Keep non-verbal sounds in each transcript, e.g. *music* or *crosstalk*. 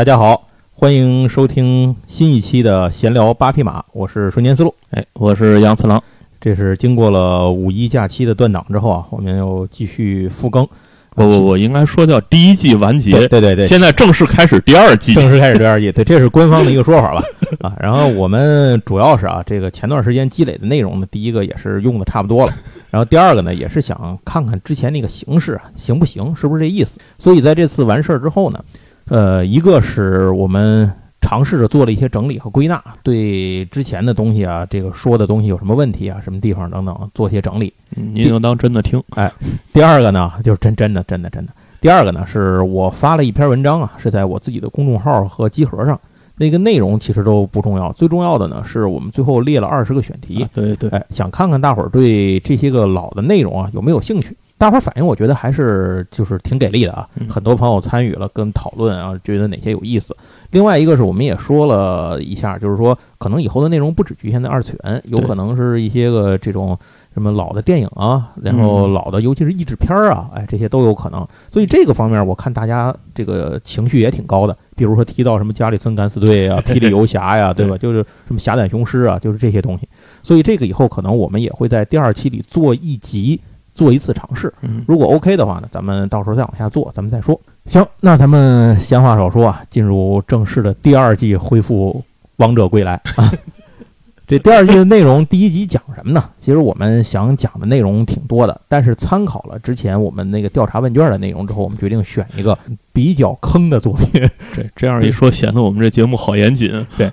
大家好，欢迎收听新一期的闲聊八匹马，我是瞬间思路。哎，我是杨次郎。这是经过了五一假期的断档之后啊，我们又继续复更。不不不，应该说叫第一季完结。对对对，现在正式开始第二季，正式开始第二季。对，这是官方的一个说法吧？*laughs* 啊，然后我们主要是啊，这个前段时间积累的内容呢，第一个也是用的差不多了，*laughs* 然后第二个呢，也是想看看之前那个形式啊，行不行，是不是这意思？所以在这次完事儿之后呢。呃，一个是我们尝试着做了一些整理和归纳，对之前的东西啊，这个说的东西有什么问题啊，什么地方等等，做些整理。您就当真的听。哎，第二个呢，就是真真的真的真的。第二个呢，是我发了一篇文章啊，是在我自己的公众号和集合上，那个内容其实都不重要，最重要的呢，是我们最后列了二十个选题。对对，哎，想看看大伙儿对这些个老的内容啊有没有兴趣。大伙儿反应，我觉得还是就是挺给力的啊，很多朋友参与了跟讨论啊，觉得哪些有意思。另外一个是我们也说了一下，就是说可能以后的内容不只局限在二次元，有可能是一些个这种什么老的电影啊，然后老的尤其是译制片儿啊，哎，这些都有可能。所以这个方面我看大家这个情绪也挺高的，比如说提到什么加里森敢死队啊、*laughs* 霹雳游侠呀，*laughs* 对吧？就是什么侠胆雄狮啊，就是这些东西。所以这个以后可能我们也会在第二期里做一集。做一次尝试，如果 OK 的话呢，咱们到时候再往下做，咱们再说。行，那咱们闲话少说啊，进入正式的第二季，恢复《王者归来》啊。*laughs* 这第二季的内容，第一集讲什么呢？其实我们想讲的内容挺多的，但是参考了之前我们那个调查问卷的内容之后，我们决定选一个比较坑的作品。这这样一说，显得我们这节目好严谨。对。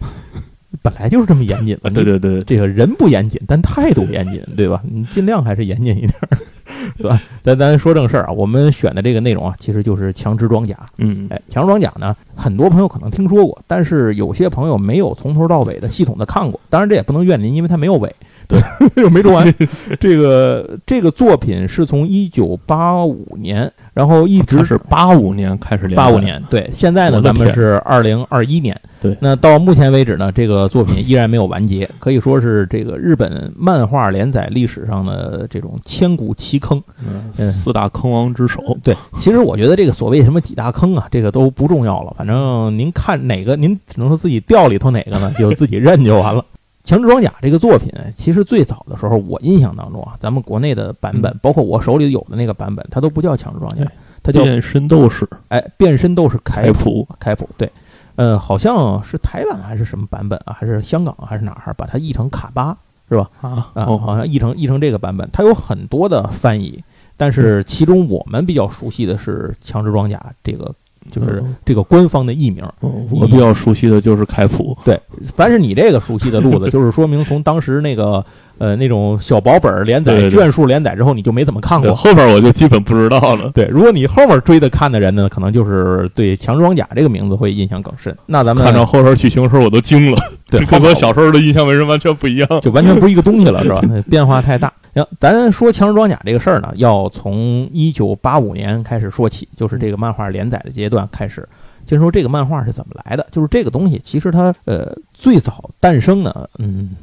本来就是这么严谨的，对 *laughs* 对对，这个人不严谨，但态度严谨，对吧？你尽量还是严谨一点，*laughs* 是吧？咱咱说正事儿啊，我们选的这个内容啊，其实就是强制装甲。嗯，哎，强制装甲呢，很多朋友可能听说过，但是有些朋友没有从头到尾的系统的看过。当然，这也不能怨您，因为它没有尾。对，*laughs* 又没说完。*laughs* 这个这个作品是从一九八五年，然后一直是八五年开始连八五年，对。现在呢，咱们是二零二一年。对。那到目前为止呢，这个作品依然没有完结，可以说是这个日本漫画连载历史上的这种千古奇坑，嗯四大坑王之首。对，其实我觉得这个所谓什么几大坑啊，这个都不重要了。反正您看哪个，您只能说自己掉里头哪个呢，就自己认就完了。强制装甲这个作品，其实最早的时候，我印象当中啊，咱们国内的版本，包括我手里有的那个版本，它都不叫强制装甲，它叫变身斗士。哎，变身斗士凯普，凯普，对，嗯，好像是台湾还是什么版本啊，还是香港还是哪儿，把它译成卡巴，是吧？啊啊，好像译成译成这个版本，它有很多的翻译，但是其中我们比较熟悉的是强制装甲这个。就是这个官方的译名，我比较熟悉的就是凯普。对，凡是你这个熟悉的路子，*laughs* 就是说明从当时那个呃那种小薄本连载卷数连载之后，你就没怎么看过。后边我就基本不知道了。对，如果你后面追的看的人呢，可能就是对强装甲这个名字会印象更深。那咱们看到后边剧情的时候，我都惊了。对，*laughs* 跟我小时候的印象为什么完全不一样？就完全不是一个东西了，是吧？变化太大。行，咱说强制装甲这个事儿呢，要从一九八五年开始说起，就是这个漫画连载的阶段开始。先说这个漫画是怎么来的，就是这个东西其实它呃最早诞生呢，嗯，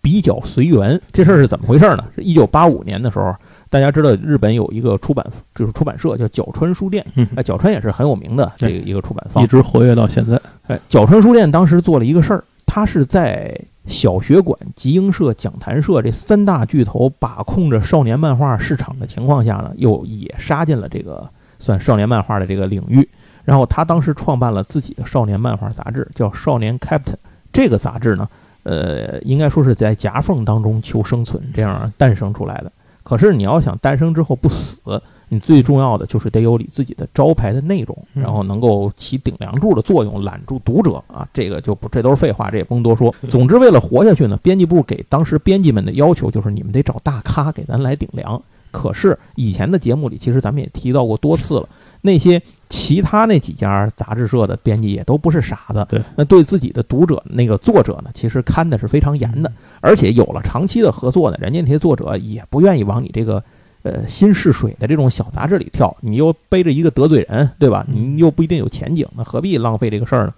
比较随缘。这事儿是怎么回事呢？是一九八五年的时候，大家知道日本有一个出版就是出版社叫角川书店，哎，角川也是很有名的这个一个出版方，一直活跃到现在。哎，角川书店当时做了一个事儿，他是在小学馆、集英社、讲谈社这三大巨头把控着少年漫画市场的情况下呢，又也杀进了这个算少年漫画的这个领域。然后他当时创办了自己的少年漫画杂志，叫《少年 Captain》。这个杂志呢，呃，应该说是在夹缝当中求生存，这样诞生出来的。可是你要想诞生之后不死，你最重要的就是得有你自己的招牌的内容，然后能够起顶梁柱的作用，揽住读者啊。这个就不，这都是废话，这也不用多说。*laughs* 总之，为了活下去呢，编辑部给当时编辑们的要求就是，你们得找大咖给咱来顶梁。可是以前的节目里，其实咱们也提到过多次了。那些其他那几家杂志社的编辑也都不是傻子，对，那对自己的读者那个作者呢，其实看的是非常严的，而且有了长期的合作呢，人家那些作者也不愿意往你这个呃新试水的这种小杂志里跳，你又背着一个得罪人，对吧？你又不一定有前景，那何必浪费这个事儿呢？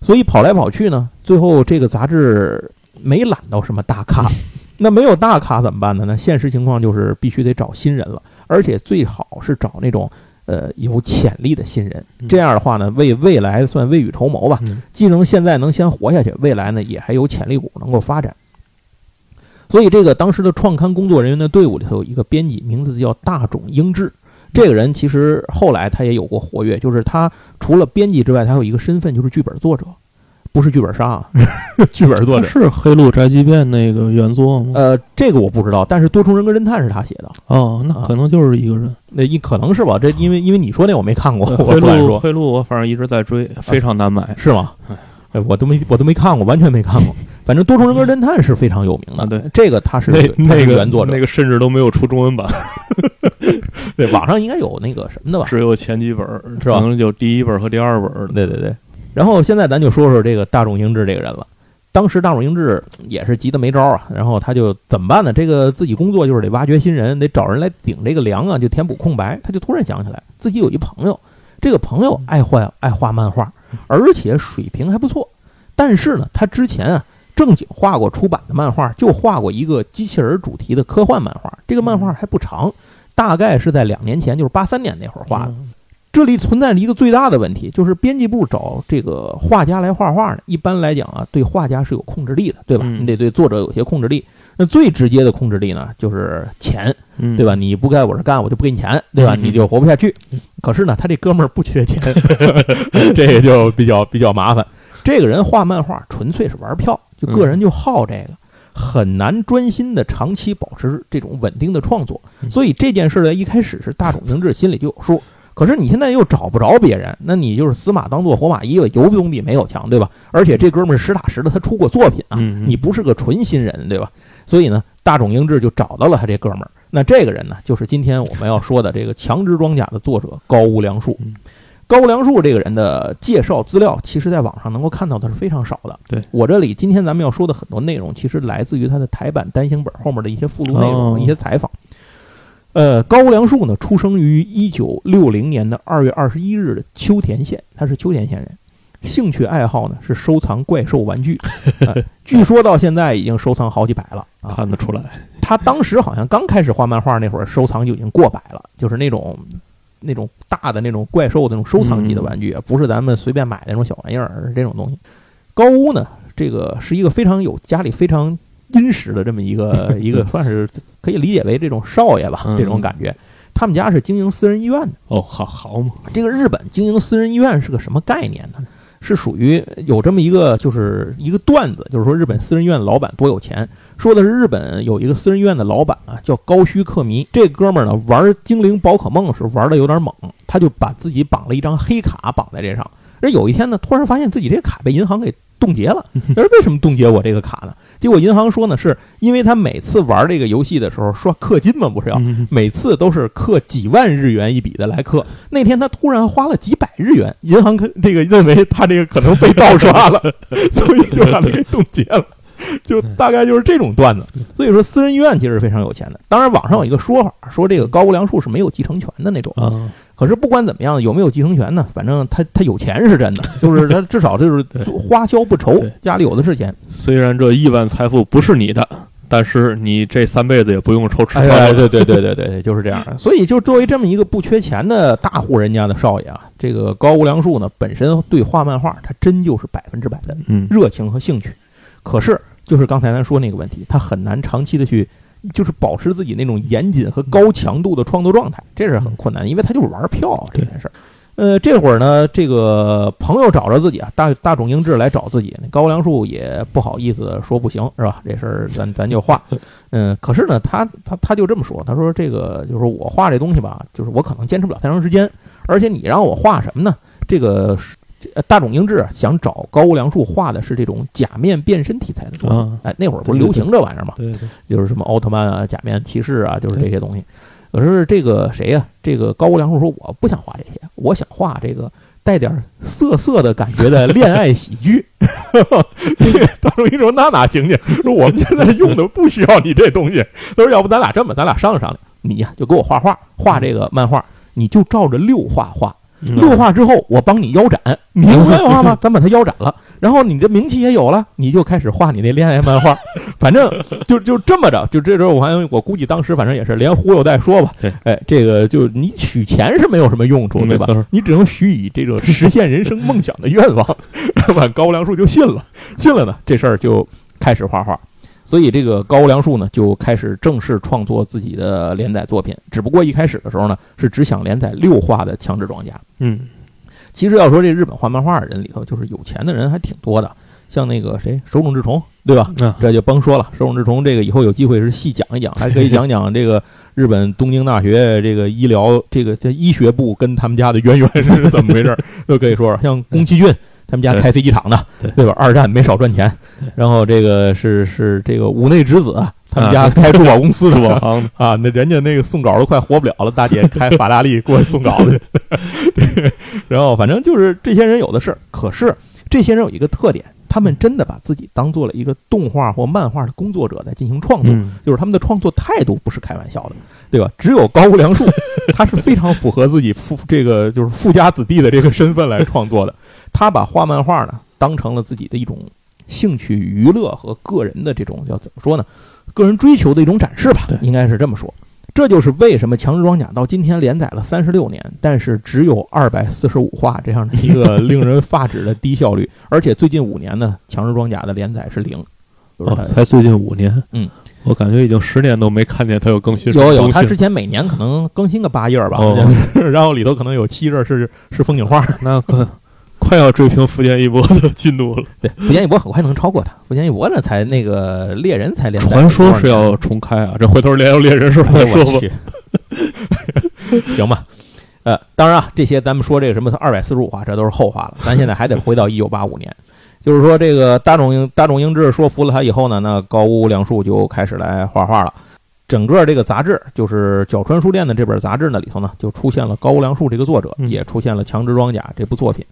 所以跑来跑去呢，最后这个杂志没揽到什么大咖，*laughs* 那没有大咖怎么办呢？那现实情况就是必须得找新人了，而且最好是找那种。呃有潜力的新人。嗯这样的话呢，为未来算未雨绸缪吧。嗯既能现在能先活下去，未来呢也还有潜力股能够发展。所以，这个当时的创刊工作人员的队伍里头有一个编辑，名字叫大冢英治。这个人其实后来他也有过活跃，就是他除了编辑之外，他有一个身份就是剧本作者，不是剧本杀啊，*laughs* 剧本作者。是《黑鹿宅急便》那个原作吗？呃，这个我不知道，但是《多重人格侦探》是他写的，哦，那可能就是一个人。那一可能是吧？这因为因为你说那我没看过，我黑鹿，不敢说，黑鹿，我反正一直在追，非常难买是吗哎？哎，我都没我都没看过，完全没看过。反正《多重人格侦探》是非常有名的，啊对这个他是那个原作者，那个甚至都没有出中文版，对，网上应该有那个什么的吧？只有前几本儿，是吧可能就第一本和第二本儿。对对对。然后现在咱就说说这个大众英治这个人了。当时大众英治也是急得没招啊，然后他就怎么办呢？这个自己工作就是得挖掘新人，得找人来顶这个梁啊，就填补空白。他就突然想起来，自己有一朋友，这个朋友爱画爱画漫画，而且水平还不错。但是呢，他之前啊正经画过出版的漫画，就画过一个机器人主题的科幻漫画。这个漫画还不长，大概是在两年前，就是八三年那会儿画的。嗯这里存在着一个最大的问题，就是编辑部找这个画家来画画呢，一般来讲啊，对画家是有控制力的，对吧？嗯你得对作者有些控制力。那最直接的控制力呢，就是钱，嗯，对吧？你不该我这干，我就不给你钱，对吧？嗯你就活不下去。可是呢，他这哥们儿不缺钱，*laughs* 这个就比较比较麻烦。这个人画漫画纯粹是玩票，就个人就好这个，很难专心的长期保持这种稳定的创作。嗯所以这件事呢，一开始是大冢英治心里就有数。可是你现在又找不着别人，那你就是死马当做活马医了，有总比没有强，对吧？而且这哥们儿实打实的，他出过作品啊，嗯，你不是个纯新人，对吧？所以呢，大冢英治就找到了他这哥们儿。那这个人呢，就是今天我们要说的这个《强殖装甲》的作者高屋良树嗯。高屋良树这个人的介绍资料，其实在网上能够看到的是非常少的。对我这里今天咱们要说的很多内容，其实来自于他的台版单行本后面的一些附录内容、哦一些采访。呃，高屋良树呢，出生于一九六零年的二月二十一日的秋田县，他是秋田县人。兴趣爱好呢是收藏怪兽玩具，*laughs* 呃据说到现在已经收藏好几百了啊。看得出来。他当时好像刚开始画漫画那会儿，收藏就已经过百了，就是那种那种大的那种怪兽的那种收藏级的玩具啊，不是咱们随便买的那种小玩意儿，这种东西。高屋呢，这个是一个非常有家里非常殷实的这么一个 *laughs* 一个，算是可以理解为这种少爷吧，嗯这种感觉。他们家是经营私人医院的。哦，好好嘛，这个日本经营私人医院是个什么概念呢？是属于有这么一个，就是一个段子，就是说日本私人医院的老板多有钱。说的是日本有一个私人医院的老板啊，叫高须克弥。这哥们儿呢玩精灵宝可梦是玩的有点猛，他就把自己绑了一张黑卡绑在这上。而有一天呢，突然发现自己这卡被银行给冻结了。而为什么冻结我这个卡呢？结果银行说呢，是因为他每次玩这个游戏的时候刷氪金嘛，不是要嗯每次都是氪几万日元一笔的来氪。那天他突然花了几百日元，银行可这个认为他这个可能被盗刷了，*laughs* 所以就把他给冻结了。就大概就是这种段子，所以说私人医院其实是非常有钱的。当然，网上有一个说法，说这个高屋良树是没有继承权的那种。啊，可是不管怎么样，有没有继承权呢？反正他他有钱是真的，就是他至少就是花销不愁，家里有的是钱。虽然这亿万财富不是你的，但是你这三辈子也不用愁吃哎饭。对对对对对对，就是这样的。所以，就作为这么一个不缺钱的大户人家的少爷啊，这个高屋良树呢，本身对画漫画，他真就是百分之百的嗯，热情和兴趣。可是，就是刚才咱说那个问题，他很难长期的去，就是保持自己那种严谨和高强度的创作状态，这是很困难，因为他就是玩票啊这件事儿。呃，这会儿呢，这个朋友找着自己啊，大大冢英治来找自己，那高梁树也不好意思说不行，是吧？这事儿咱 *laughs* 咱就画。嗯，可是呢，他他他就这么说，他说这个就是我画这东西吧，就是我可能坚持不了太长时间，而且你让我画什么呢？这个是呃大冢英治啊想找高屋良树画的是这种假面变身题材的作品。啊哎，那会儿不是流行这玩意儿吗？对对，就是什么奥特曼啊、假面骑士啊，就是这些东西。可是这个谁呀、这个高屋良树说我不想画这些，我想画这个带点涩涩的感觉的恋爱喜剧。这 *laughs* 大冢英说那哪行去？说我们现在用的不需要你这东西。他说要不咱俩这么，咱俩商量商量，你呀、就给我画画，画这个漫画，你就照着六画画。嗯。六画之后，我帮你腰斩，*laughs* 你不愿意画吗？咱把它腰斩了，然后你的名气也有了，你就开始画你那恋爱漫画，*laughs* 反正就就这么着，就这时候我反正我估计当时反正也是连忽悠带说吧。对，哎，这个就你取钱是没有什么用处，对吧？你只能许以这种实现人生梦想的愿望，把高粱树就信了，信了呢，这事儿就开始画画。所以这个高梁树呢，就开始正式创作自己的连载作品。只不过一开始的时候呢，是只想连载六话的《强制装甲》。嗯其实要说这日本画漫画的人里头，就是有钱的人还挺多的，像那个谁手冢治虫，对吧？啊这就甭说了，手冢治虫这个以后有机会是细讲一讲，还可以讲讲这个日本东京大学这个医疗这个这医学部跟他们家的渊源是怎么回事儿，都可以说说。像宫崎骏他们家开飞机场的，对对吧？二战没少赚钱，然后这个是是这个五内之子他们家开珠宝公司的我嘛，*laughs* 行啊，那人家那个送稿都快活不了了，大姐开法拉利过去送稿去，*laughs* 然后反正就是这些人有的是。可是这些人有一个特点，他们真的把自己当做了一个动画或漫画的工作者在进行创作，嗯就是他们的创作态度不是开玩笑的，对吧？只有高屋良树，他是非常符合自己富这个就是富家子弟的这个身份来创作的。他把画漫画呢当成了自己的一种兴趣娱乐和个人的这种叫怎么说呢？个人追求的一种展示吧对，应该是这么说。这就是为什么《强制装甲》到今天连载了三十六年，但是只有二百四十五话这样的一个令人发指的低效率，而且最近五年呢，《强制装甲》的连载是零，哦，才最近五年，嗯，我感觉已经十年都没看见它有更新有有，东西他之前每年可能更新个八页儿吧，哦 *laughs* 然后里头可能有七页是是风景画。那可快要追平福建一博的进度了。对，福建一博很快能超过他。福建一博呢，才那个猎人才连传说是要重开啊，这回头连要猎人时候再哎我说吧。*laughs* 去，*laughs* 行吧。呃，当然啊，这些咱们说这个什么二百四十五话，这都是后话了。咱现在还得回到一九八五年，就是说这个大众英大众英治说服了他以后呢，那高屋良树就开始来画画了。整个这个杂志，就是角川书店的这本杂志呢里头呢，就出现了高屋良树这个作者，嗯也出现了《强制装甲》这部作品。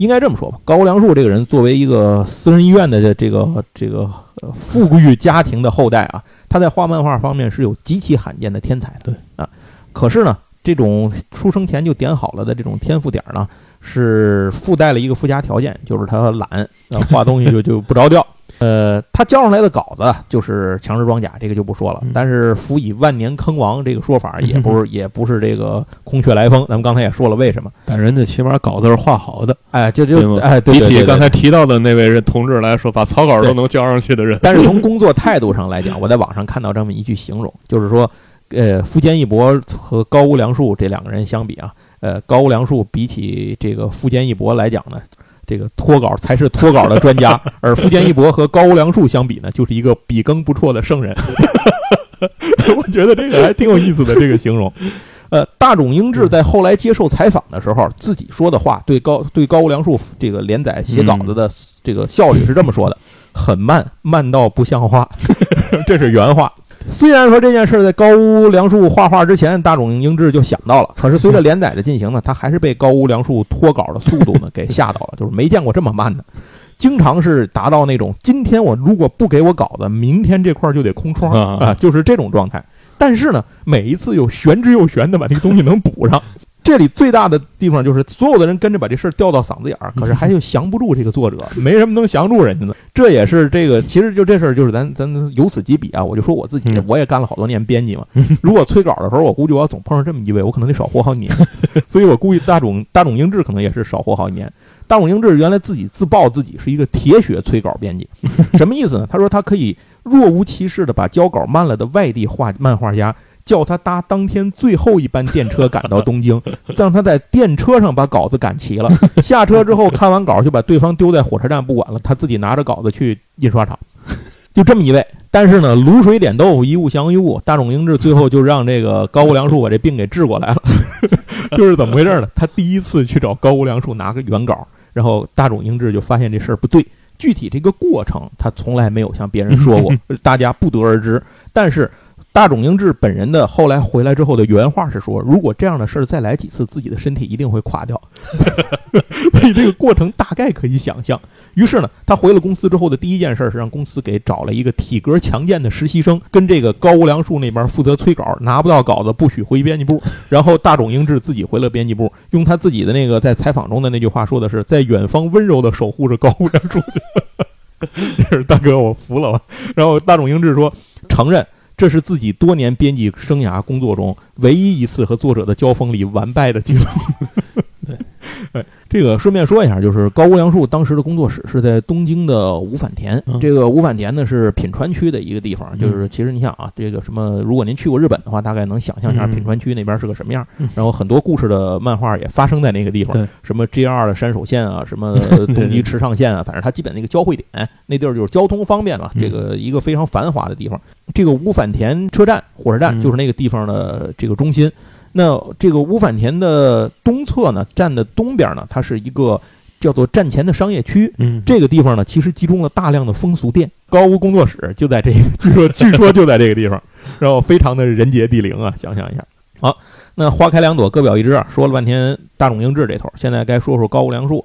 应该这么说吧，高屋良树这个人作为一个私人医院的这个这个呃富裕家庭的后代啊，他在画漫画方面是有极其罕见的天才的。对啊，可是呢，这种出生前就点好了的这种天赋点呢，是附带了一个附加条件，就是他懒，啊，画东西就就不着调。呃，他交上来的稿子就是强制装甲，这个就不说了嗯。但是辅以万年坑王这个说法，*laughs* 也不是也不是这个空穴来风。咱们刚才也说了为什么。但人家起码稿子是画好的，哎，就就哎，对比起刚才提到的那位人同志来说，把草稿都能交上去的人，*laughs* 但是从工作态度上来讲，我在网上看到这么一句形容，就是说，呃，富坚义博和高屋良树这两个人相比啊，呃，高屋良树比起这个富坚义博来讲呢，这个脱稿才是脱稿的专家，*laughs* 而富坚一博和高屋良树相比呢，就是一个笔耕不辍的圣人。*laughs* 我觉得这个还挺有意思的这个形容。呃，大冢英治在后来接受采访的时候，自己说的话对高对高屋良树这个连载写稿子的这个效率是这么说的：很慢，慢到不像话。*laughs* 这是原话。虽然说这件事儿在高屋良树画画之前，大冢英志就想到了，*laughs* 可是随着连载的进行呢，他还是被高屋良树脱稿的速度呢给吓到了，就是没见过这么慢的，经常是达到那种今天我如果不给我稿子，明天这块就得空窗啊啊，就是这种状态。但是呢，每一次又玄之又玄的把这个东西能补上。这里最大的地方就是所有的人跟着把这事儿吊到嗓子眼儿，可是还又降不住这个作者，*laughs* 没什么能降住人家的。这也是这个，其实就这事儿，就是咱咱由此及彼啊。我就说我自己嗯，我也干了好多年编辑嘛。如果催稿的时候，我估计我要总碰上这么一位，我可能得少活好几年。*laughs* 所以我估计大冢大冢英治可能也是少活好几年。大冢英治原来自己自曝自己是一个铁血催稿编辑，*laughs* 什么意思呢？他说他可以若无其事的把交稿慢了的外地画漫画家叫他搭当天最后一班电车赶到东京，*laughs* 让他在电车上把稿子赶齐了。下车之后看完稿就把对方丢在火车站不管了，他自己拿着稿子去印刷厂，就这么一位。但是呢，卤水点豆腐一物降一物，大冢英治最后就让这个高屋良树把这病给治过来了。*laughs* 就是怎么回事呢？他第一次去找高屋良树拿个原稿，然后大冢英治就发现这事儿不对。具体这个过程他从来没有向别人说过，*laughs* 大家不得而知。但是大冢英治本人的后来回来之后的原话是说：“如果这样的事儿再来几次，自己的身体一定会垮掉。*laughs* ”所以这个过程大概可以想象。于是呢，他回了公司之后的第一件事是让公司给找了一个体格强健的实习生，跟这个高无良树那边负责催稿，拿不到稿子不许回编辑部。然后大冢英治自己回了编辑部，用他自己的那个在采访中的那句话说的是：“在远方温柔的守护着高无良树。*laughs* ”就是大哥，我服了？然后大冢英治说：“承认。”这是自己多年编辑生涯工作中唯一一次和作者的交锋里完败的记录。这个顺便说一下，就是高屋良树当时的工作室是在东京的五反田。这个五反田呢是品川区的一个地方，就是其实你想啊，这个什么，如果您去过日本的话，大概能想象一下品川区那边是个什么样。然后很多故事的漫画也发生在那个地方，什么 JR 的山手线啊，什么 *laughs* 东极池上线啊，反正它基本那个交汇点，那地儿就是交通方便嘛，这个一个非常繁华的地方。这个五反田车站火车站就是那个地方的这个中心。那这个乌反田的东侧呢，站的东边呢，它是一个叫做站前的商业区。嗯，这个地方呢，其实集中了大量的风俗店。高屋工作室就在这个，*laughs* 据说据说就在这个地方，然后非常的人杰地灵啊，想象一下。好，那花开两朵，各表一枝啊。说了半天大冢英治这头，现在该说说高屋良树。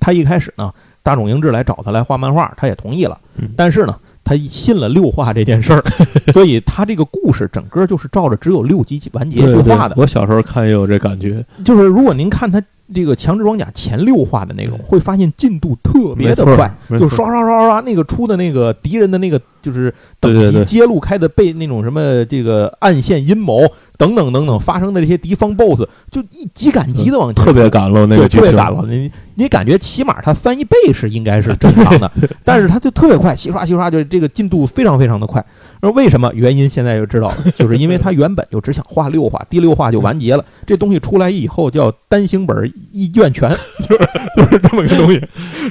他一开始呢，大冢英治来找他来画漫画，他也同意了。但是呢。他信了六话这件事儿，*laughs* 所以他这个故事整个就是照着只有六集完结去画的。我小时候看也有这感觉，就是如果您看他。这个强制装甲前六话的内容，会发现进度特别的快，就刷刷刷刷，那个出的那个敌人的那个就是等级揭露开的被那种什么这个暗线阴谋等等等等发生的这些敌方 BOSS，就一急赶急的往前，特别赶了那个特别赶了。你你感觉起码他翻一倍是应该是正常的，*laughs* 但是他就特别快，洗刷洗刷，就这个进度非常非常的快。那为什么？原因现在就知道了，就是因为他原本就只想画六画，第六画就完结了。这东西出来以后叫单行本一卷全，*laughs* 就是就是这么个东西。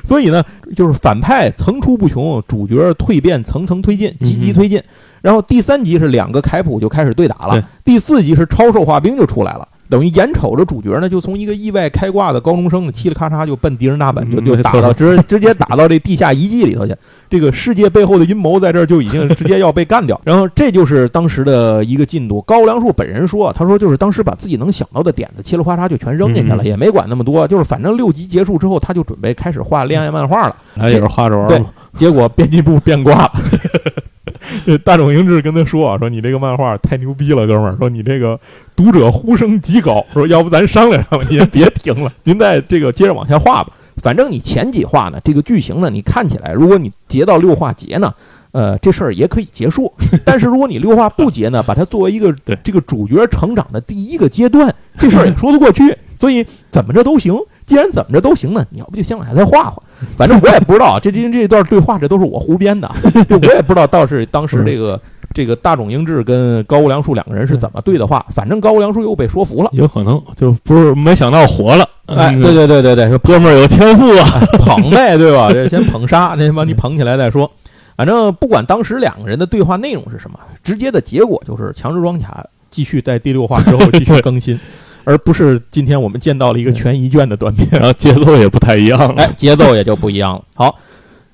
所以呢，就是反派层出不穷，主角蜕变层层推进，积极推进。然后第三集是两个凯普就开始对打了，第四集是超兽化兵就出来了。等于眼瞅着主角呢，就从一个意外开挂的高中生呢，嘁哩咔嚓就奔敌人大本，就就打到直直接打到这地下遗迹里头去。这个世界背后的阴谋在这儿就已经直接要被干掉。*laughs* 然后这就是当时的一个进度。高良树本人说，他说就是当时把自己能想到的点子嘁哩咔嚓就全扔进去了，也没管那么多，就是反正六集结束之后，他就准备开始画恋爱漫画了。他也是画着玩对，结果编辑部变卦了。*laughs* 这 *laughs* 大冢英志跟他说啊，说你这个漫画太牛逼了，哥们儿，说你这个读者呼声极高，说要不咱商量商量，您别停了，*laughs* 您再这个接着往下画吧。反正你前几画呢，这个剧情呢，你看起来，如果你截到六画结呢，呃，这事儿也可以结束。*laughs* 但是如果你六画不结呢，把它作为一个这个主角成长的第一个阶段，这事儿也说得过去。所以怎么着都行。既然怎么着都行呢，你要不就先往下再画画。*laughs* 反正我也不知道，这这这段对话这都是我胡编的，我也不知道倒是当时这个这个大冢英治跟高屋良树两个人是怎么对的话。反正高屋良树又被说服了，有可能就不是没想到活了。哎，对对对对对，说 *laughs* 哥们儿有天赋啊，捧呗，对吧？*laughs* 这先捧杀，那把你捧起来再说。反正不管当时两个人的对话内容是什么，直接的结果就是强制装甲继续在第六话之后继续更新。而不是今天我们见到了一个全一卷的短片，然后节奏也不太一样了，哎，节奏也就不一样了。好，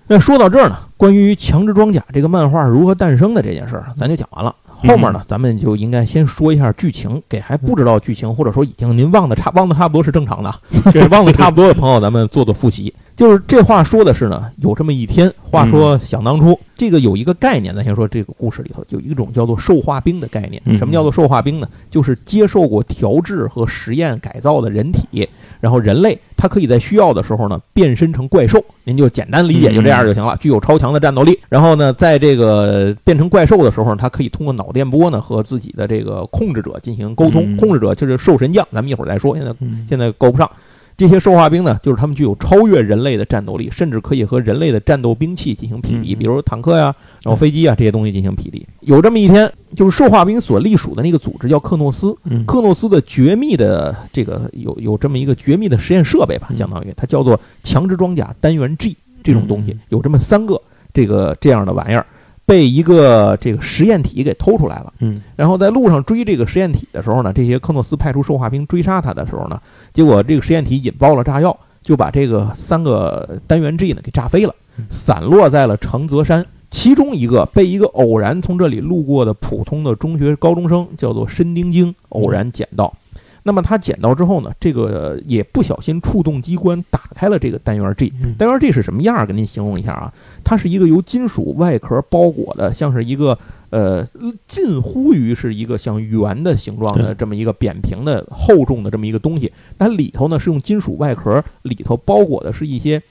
那说到这儿呢，关于强制装甲这个漫画如何诞生的这件事儿，咱就讲完了。后面呢，咱们就应该先说一下剧情，给还不知道剧情或者说已经您忘的差忘的差不多是正常的，*laughs* 给忘的差不多的朋友，咱们做做复习。就是这话说的是呢，有这么一天，话说想当初，这个有一个概念，咱先说这个故事里头有一种叫做兽化兵的概念。什么叫做兽化兵呢？就是接受过调制和实验改造的人体，然后人类他可以在需要的时候呢变身成怪兽，您就简单理解就这样就行了。具有超强的战斗力，然后呢，在这个变成怪兽的时候，他可以通过脑电波呢和自己的这个控制者进行沟通。控制者就是兽神将，咱们一会儿再说，现在现在够不上。这些兽化兵呢，就是他们具有超越人类的战斗力，甚至可以和人类的战斗兵器进行匹敌，比如坦克呀，然后飞机啊这些东西进行匹敌。有这么一天，就是兽化兵所隶属的那个组织叫克诺斯，克诺斯的绝密的这个有有这么一个绝密的实验设备吧，相当于它叫做强制装甲单元 G 这种东西，有这么三个这个这样的玩意儿。被一个这个实验体给偷出来了，嗯，然后在路上追这个实验体的时候呢，这些科诺斯派出兽化兵追杀他的时候呢，结果这个实验体引爆了炸药，就把这个三个单元 G 呢给炸飞了，散落在了承泽山其中一个被一个偶然从这里路过的普通的中学高中生叫做申丁京偶然捡到。那么他捡到之后呢，这个也不小心触动机关，打开了这个单元 G。单元 G 是什么样儿？给您形容一下啊，它是一个由金属外壳包裹的，像是一个呃近乎于是一个像圆的形状的这么一个扁平的厚重的这么一个东西。它里头呢是用金属外壳，里头包裹的是一些。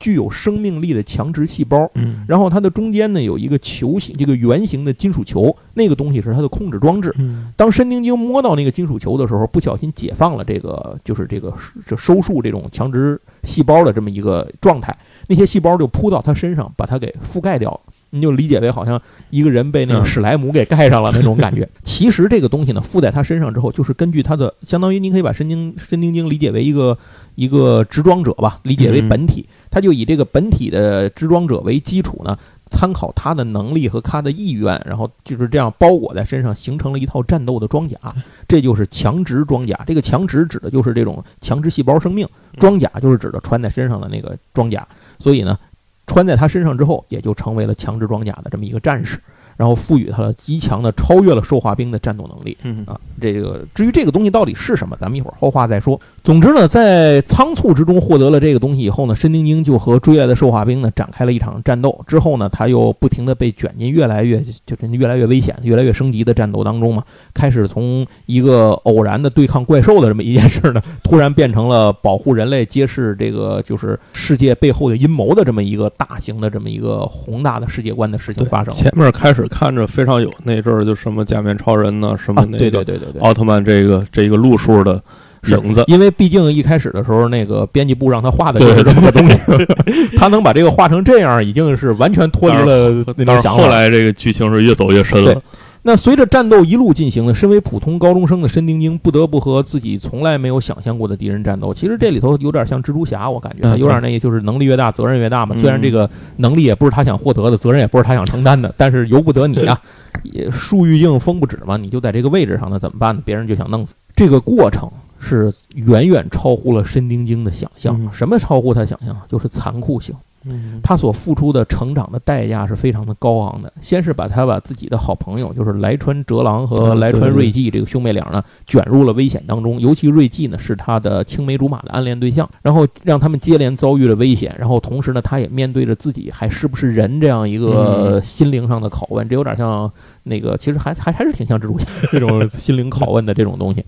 具有生命力的强直细胞，嗯，然后它的中间呢有一个球形，这个圆形的金属球，那个东西是它的控制装置。当申丁晶摸到那个金属球的时候，不小心解放了这个，就是这个这收束这种强直细胞的这么一个状态，那些细胞就扑到他身上，把它给覆盖掉了。你就理解为好像一个人被那个史莱姆给盖上了那种感觉。*laughs* 其实这个东西呢，附在他身上之后，就是根据他的，相当于您可以把神经神经经理解为一个一个直装者吧，理解为本体。他就以这个本体的植装者为基础呢，参考他的能力和他的意愿，然后就是这样包裹在身上，形成了一套战斗的装甲。这就是强直装甲。这个强直指的就是这种强直细胞生命，装甲就是指的穿在身上的那个装甲。所以呢。穿在他身上之后，也就成为了强制装甲的这么一个战士。然后赋予他了极强的、超越了兽化兵的战斗能力。嗯啊，这个至于这个东西到底是什么，咱们一会儿后话再说。总之呢，在仓促之中获得了这个东西以后呢，申丁丁就和追来的兽化兵呢展开了一场战斗。之后呢，他又不停地被卷进越来越就是越来越危险、越来越升级的战斗当中嘛。开始从一个偶然的对抗怪兽的这么一件事呢，突然变成了保护人类、揭示这个就是世界背后的阴谋的这么一个大型的这么一个宏大的世界观的事情发生。前面开始。看着非常有那阵儿就什么假面超人呢，什么那个对对对对对。奥特曼这个这个路数的影子，因为毕竟一开始的时候那个编辑部让他画的就是这么个东西，*laughs* 他能把这个画成这样，已经是完全脱离了那种想法。后来这个剧情是越走越深了。那随着战斗一路进行呢，身为普通高中生的申丁丁不得不和自己从来没有想象过的敌人战斗。其实这里头有点像蜘蛛侠，我感觉有点那，就是能力越大责任越大嘛。虽然这个能力也不是他想获得的，责任也不是他想承担的，但是由不得你啊，也树欲静风不止嘛。你就在这个位置上，那怎么办呢？别人就想弄死。这个过程是远远超乎了申丁丁的想象。什么超乎他想象？就是残酷性。他所付出的成长的代价是非常的高昂的。先是把他把自己的好朋友，就是来川哲郎和来川瑞纪这个兄妹俩呢，卷入了危险当中。尤其瑞纪呢，是他的青梅竹马的暗恋对象，然后让他们接连遭遇了危险。然后同时呢，他也面对着自己还是不是人这样一个心灵上的拷问。这有点像那个，其实还还还是挺像蜘蛛侠这种心灵拷问的这种东西。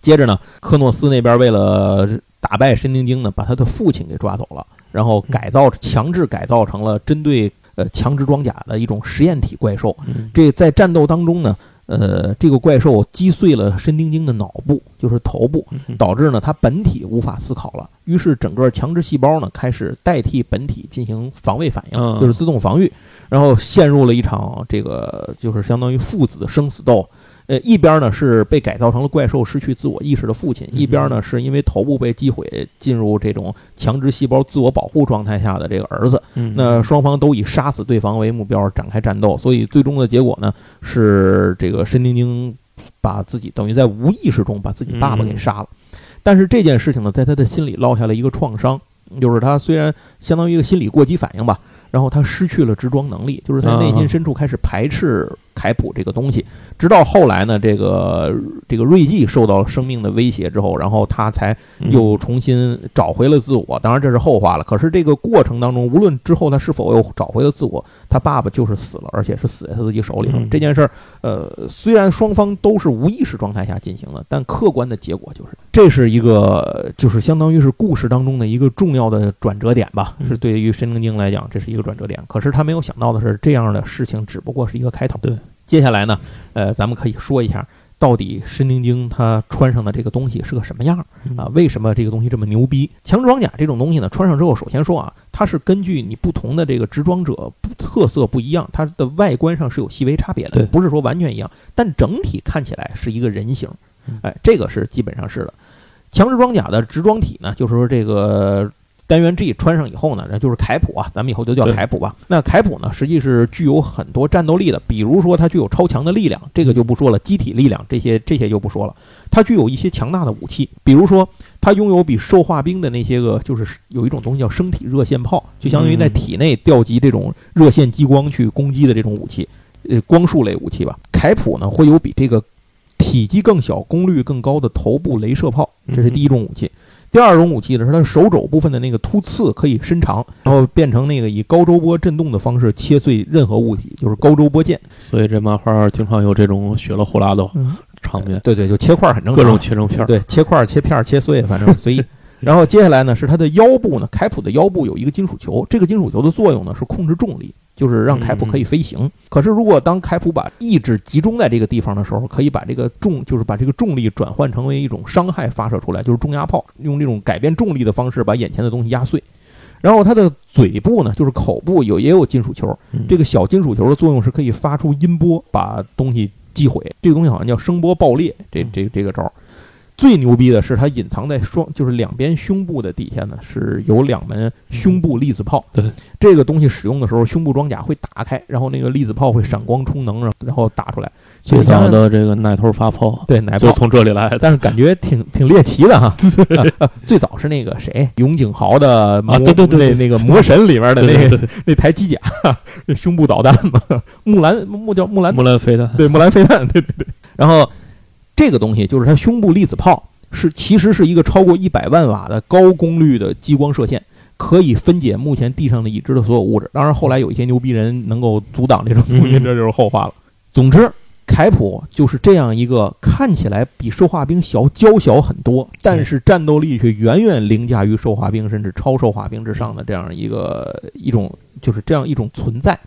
接着呢，科诺斯那边为了打败申丁京呢，把他的父亲给抓走了。然后改造，强制改造成了针对呃强制装甲的一种实验体怪兽。这在战斗当中呢，呃，这个怪兽击碎了申丁晶的脑部，就是头部，导致呢它本体无法思考了。于是整个强制细胞呢开始代替本体进行防卫反应，就是自动防御，然后陷入了一场这个就是相当于父子的生死斗。呃，一边呢是被改造成了怪兽、失去自我意识的父亲，一边呢是因为头部被击毁，进入这种强制细胞自我保护状态下的这个儿子。那双方都以杀死对方为目标展开战斗，所以最终的结果呢是这个申丁丁把自己等于在无意识中把自己爸爸给杀了。但是这件事情呢，在他的心里落下了一个创伤，就是他虽然相当于一个心理过激反应吧，然后他失去了直装能力，就是在内心深处开始排斥。凯普这个东西，直到后来呢，这个这个瑞纪受到生命的威胁之后，然后他才又重新找回了自我。当然这是后话了。可是这个过程当中，无论之后他是否又找回了自我，他爸爸就是死了，而且是死在他自己手里头。这件事儿，呃，虽然双方都是无意识状态下进行的，但客观的结果就是，这是一个就是相当于是故事当中的一个重要的转折点吧。是对于申正京来讲，这是一个转折点。可是他没有想到的是，这样的事情只不过是一个开头。对。接下来呢，呃，咱们可以说一下，到底申丁京他穿上的这个东西是个什么样啊？为什么这个东西这么牛逼？强装甲这种东西呢，穿上之后，首先说啊，它是根据你不同的这个执装者特色不一样，它的外观上是有细微差别的，不是说完全一样，但整体看起来是一个人形，哎，这个是基本上是的。强制装甲的执装体呢，就是说这个。单元 G 穿上以后呢，那就是凯普啊，咱们以后就叫凯普吧。那凯普呢，实际是具有很多战斗力的，比如说它具有超强的力量，这个就不说了，机体力量这些这些就不说了。它具有一些强大的武器，比如说它拥有比兽化兵的那些个，就是有一种东西叫生体热线炮，就相当于在嗯体内调集这种热线激光去攻击的这种武器，呃，光束类武器吧。凯普呢会有比这个体积更小、功率更高的头部镭射炮，这是第一种武器。第二种武器呢是它手肘部分的那个突刺可以伸长，然后变成那个以高周波震动的方式切碎任何物体，就是高周波剑。所以这漫画经常有这种血了呼啦的场面，对对，就切块儿很正常。各种切成片儿。对，切块儿、切片儿、切碎，反正随意。*laughs* 然后接下来呢是它的腰部呢，凯普的腰部有一个金属球，这个金属球的作用呢是控制重力，就是让凯普可以飞行。可是如果当凯普把意志集中在这个地方的时候，可以把这个重，就是把这个重力转换成为一种伤害发射出来，就是重压炮，用这种改变重力的方式把眼前的东西压碎。然后它的嘴部呢，就是口部有也有金属球，嗯这个小金属球的作用是可以发出音波，把东西击毁。这个东西好像叫声波爆裂，这这这个招儿。最牛逼的是，它隐藏在双，就是两边胸部的底下呢，是有两门胸部粒子炮。对，这个东西使用的时候，胸部装甲会打开，然后那个粒子炮会闪光充能，然后然后打出来。最早的这个奶头发炮，对奶炮，就从这里来的。但是感觉挺挺猎奇的哈。啊 *laughs* 啊最早是那个谁，永井豪的啊对对对对那那个魔神里面的那那台机甲，*laughs* 胸部导弹嘛，木兰木叫木兰木兰飞弹，对，木兰飞弹，对对对。然后这个东西就是它胸部粒子炮，是其实是一个超过一百万瓦的高功率的激光射线，可以分解目前地上的已知的所有物质。当然，后来有一些牛逼人能够阻挡这种东西，嗯这就是后话了。总之。凯普就是这样一个看起来比兽化兵小娇小很多，但是战斗力却远远凌驾于兽化兵甚至超兽化兵之上的这样一个一种，就是这样一种存在。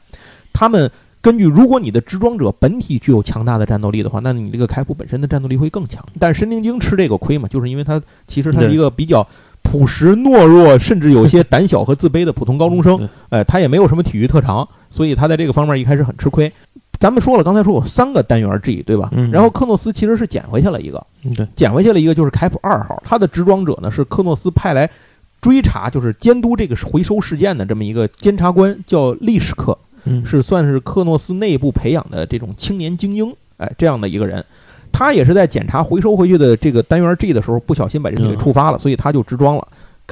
他们根据，如果你的执装者本体具有强大的战斗力的话，那你这个凯普本身的战斗力会更强。但是申丁京吃这个亏嘛，就是因为他其实他是一个比较朴实、懦弱，甚至有些胆小和自卑的普通高中生对。哎，他也没有什么体育特长，所以他在这个方面一开始很吃亏。咱们说了，刚才说有三个单元 G 对吧？嗯然后克诺斯其实是捡回去了一个，嗯对，捡回去了一个就是凯普二号，他的执装者呢是克诺斯派来追查，就是监督这个回收事件的这么一个监察官，叫利什克。嗯是算是克诺斯内部培养的这种青年精英，哎，这样的一个人，他也是在检查回收回去的这个单元 G 的时候，不小心把这个给触发了，所以他就支装了。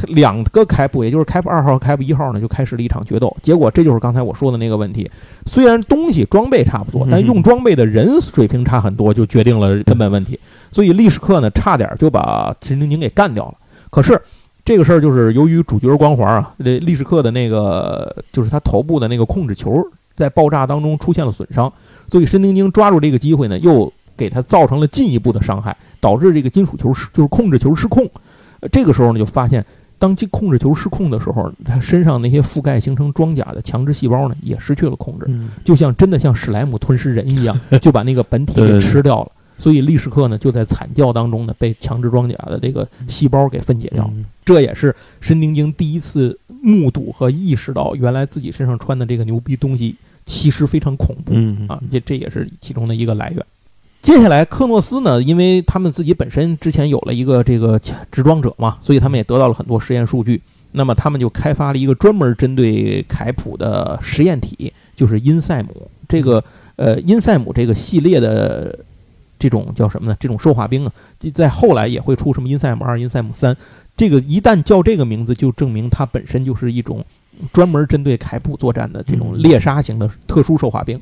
两个开普，也就是开普二号和开普一号呢，就开始了一场决斗。结果这就是刚才我说的那个问题，虽然东西装备差不多，但用装备的人水平差很多，就决定了根本问题。所以历史课呢，差点就把陈丁宁给干掉了。可是这个事儿就是由于主角光环啊，这利什克的那个就是他头部的那个控制球在爆炸当中出现了损伤，所以申丁京抓住这个机会呢，又给他造成了进一步的伤害，导致这个金属球失就是控制球失控。呃这个时候呢，就发现当这控制球失控的时候，他身上那些覆盖形成装甲的强制细胞呢，也失去了控制，嗯就像真的像史莱姆吞噬人一样，就把那个本体给吃掉了。所以利什克呢，就在惨叫当中呢，被强制装甲的这个细胞给分解掉这也是申丁京第一次目睹和意识到，原来自己身上穿的这个牛逼东西其实非常恐怖嗯啊！这这也是其中的一个来源。接下来，克诺斯呢，因为他们自己本身之前有了一个这个执装者嘛，所以他们也得到了很多实验数据。那么他们就开发了一个专门针对凯普的实验体，就是因塞姆。这个呃，因塞姆这个系列的这种叫什么呢？这种兽化兵啊，就在后来也会出什么因塞姆二、因塞姆三。这个一旦叫这个名字，就证明它本身就是一种专门针对凯普作战的这种猎杀型的特殊兽化兵。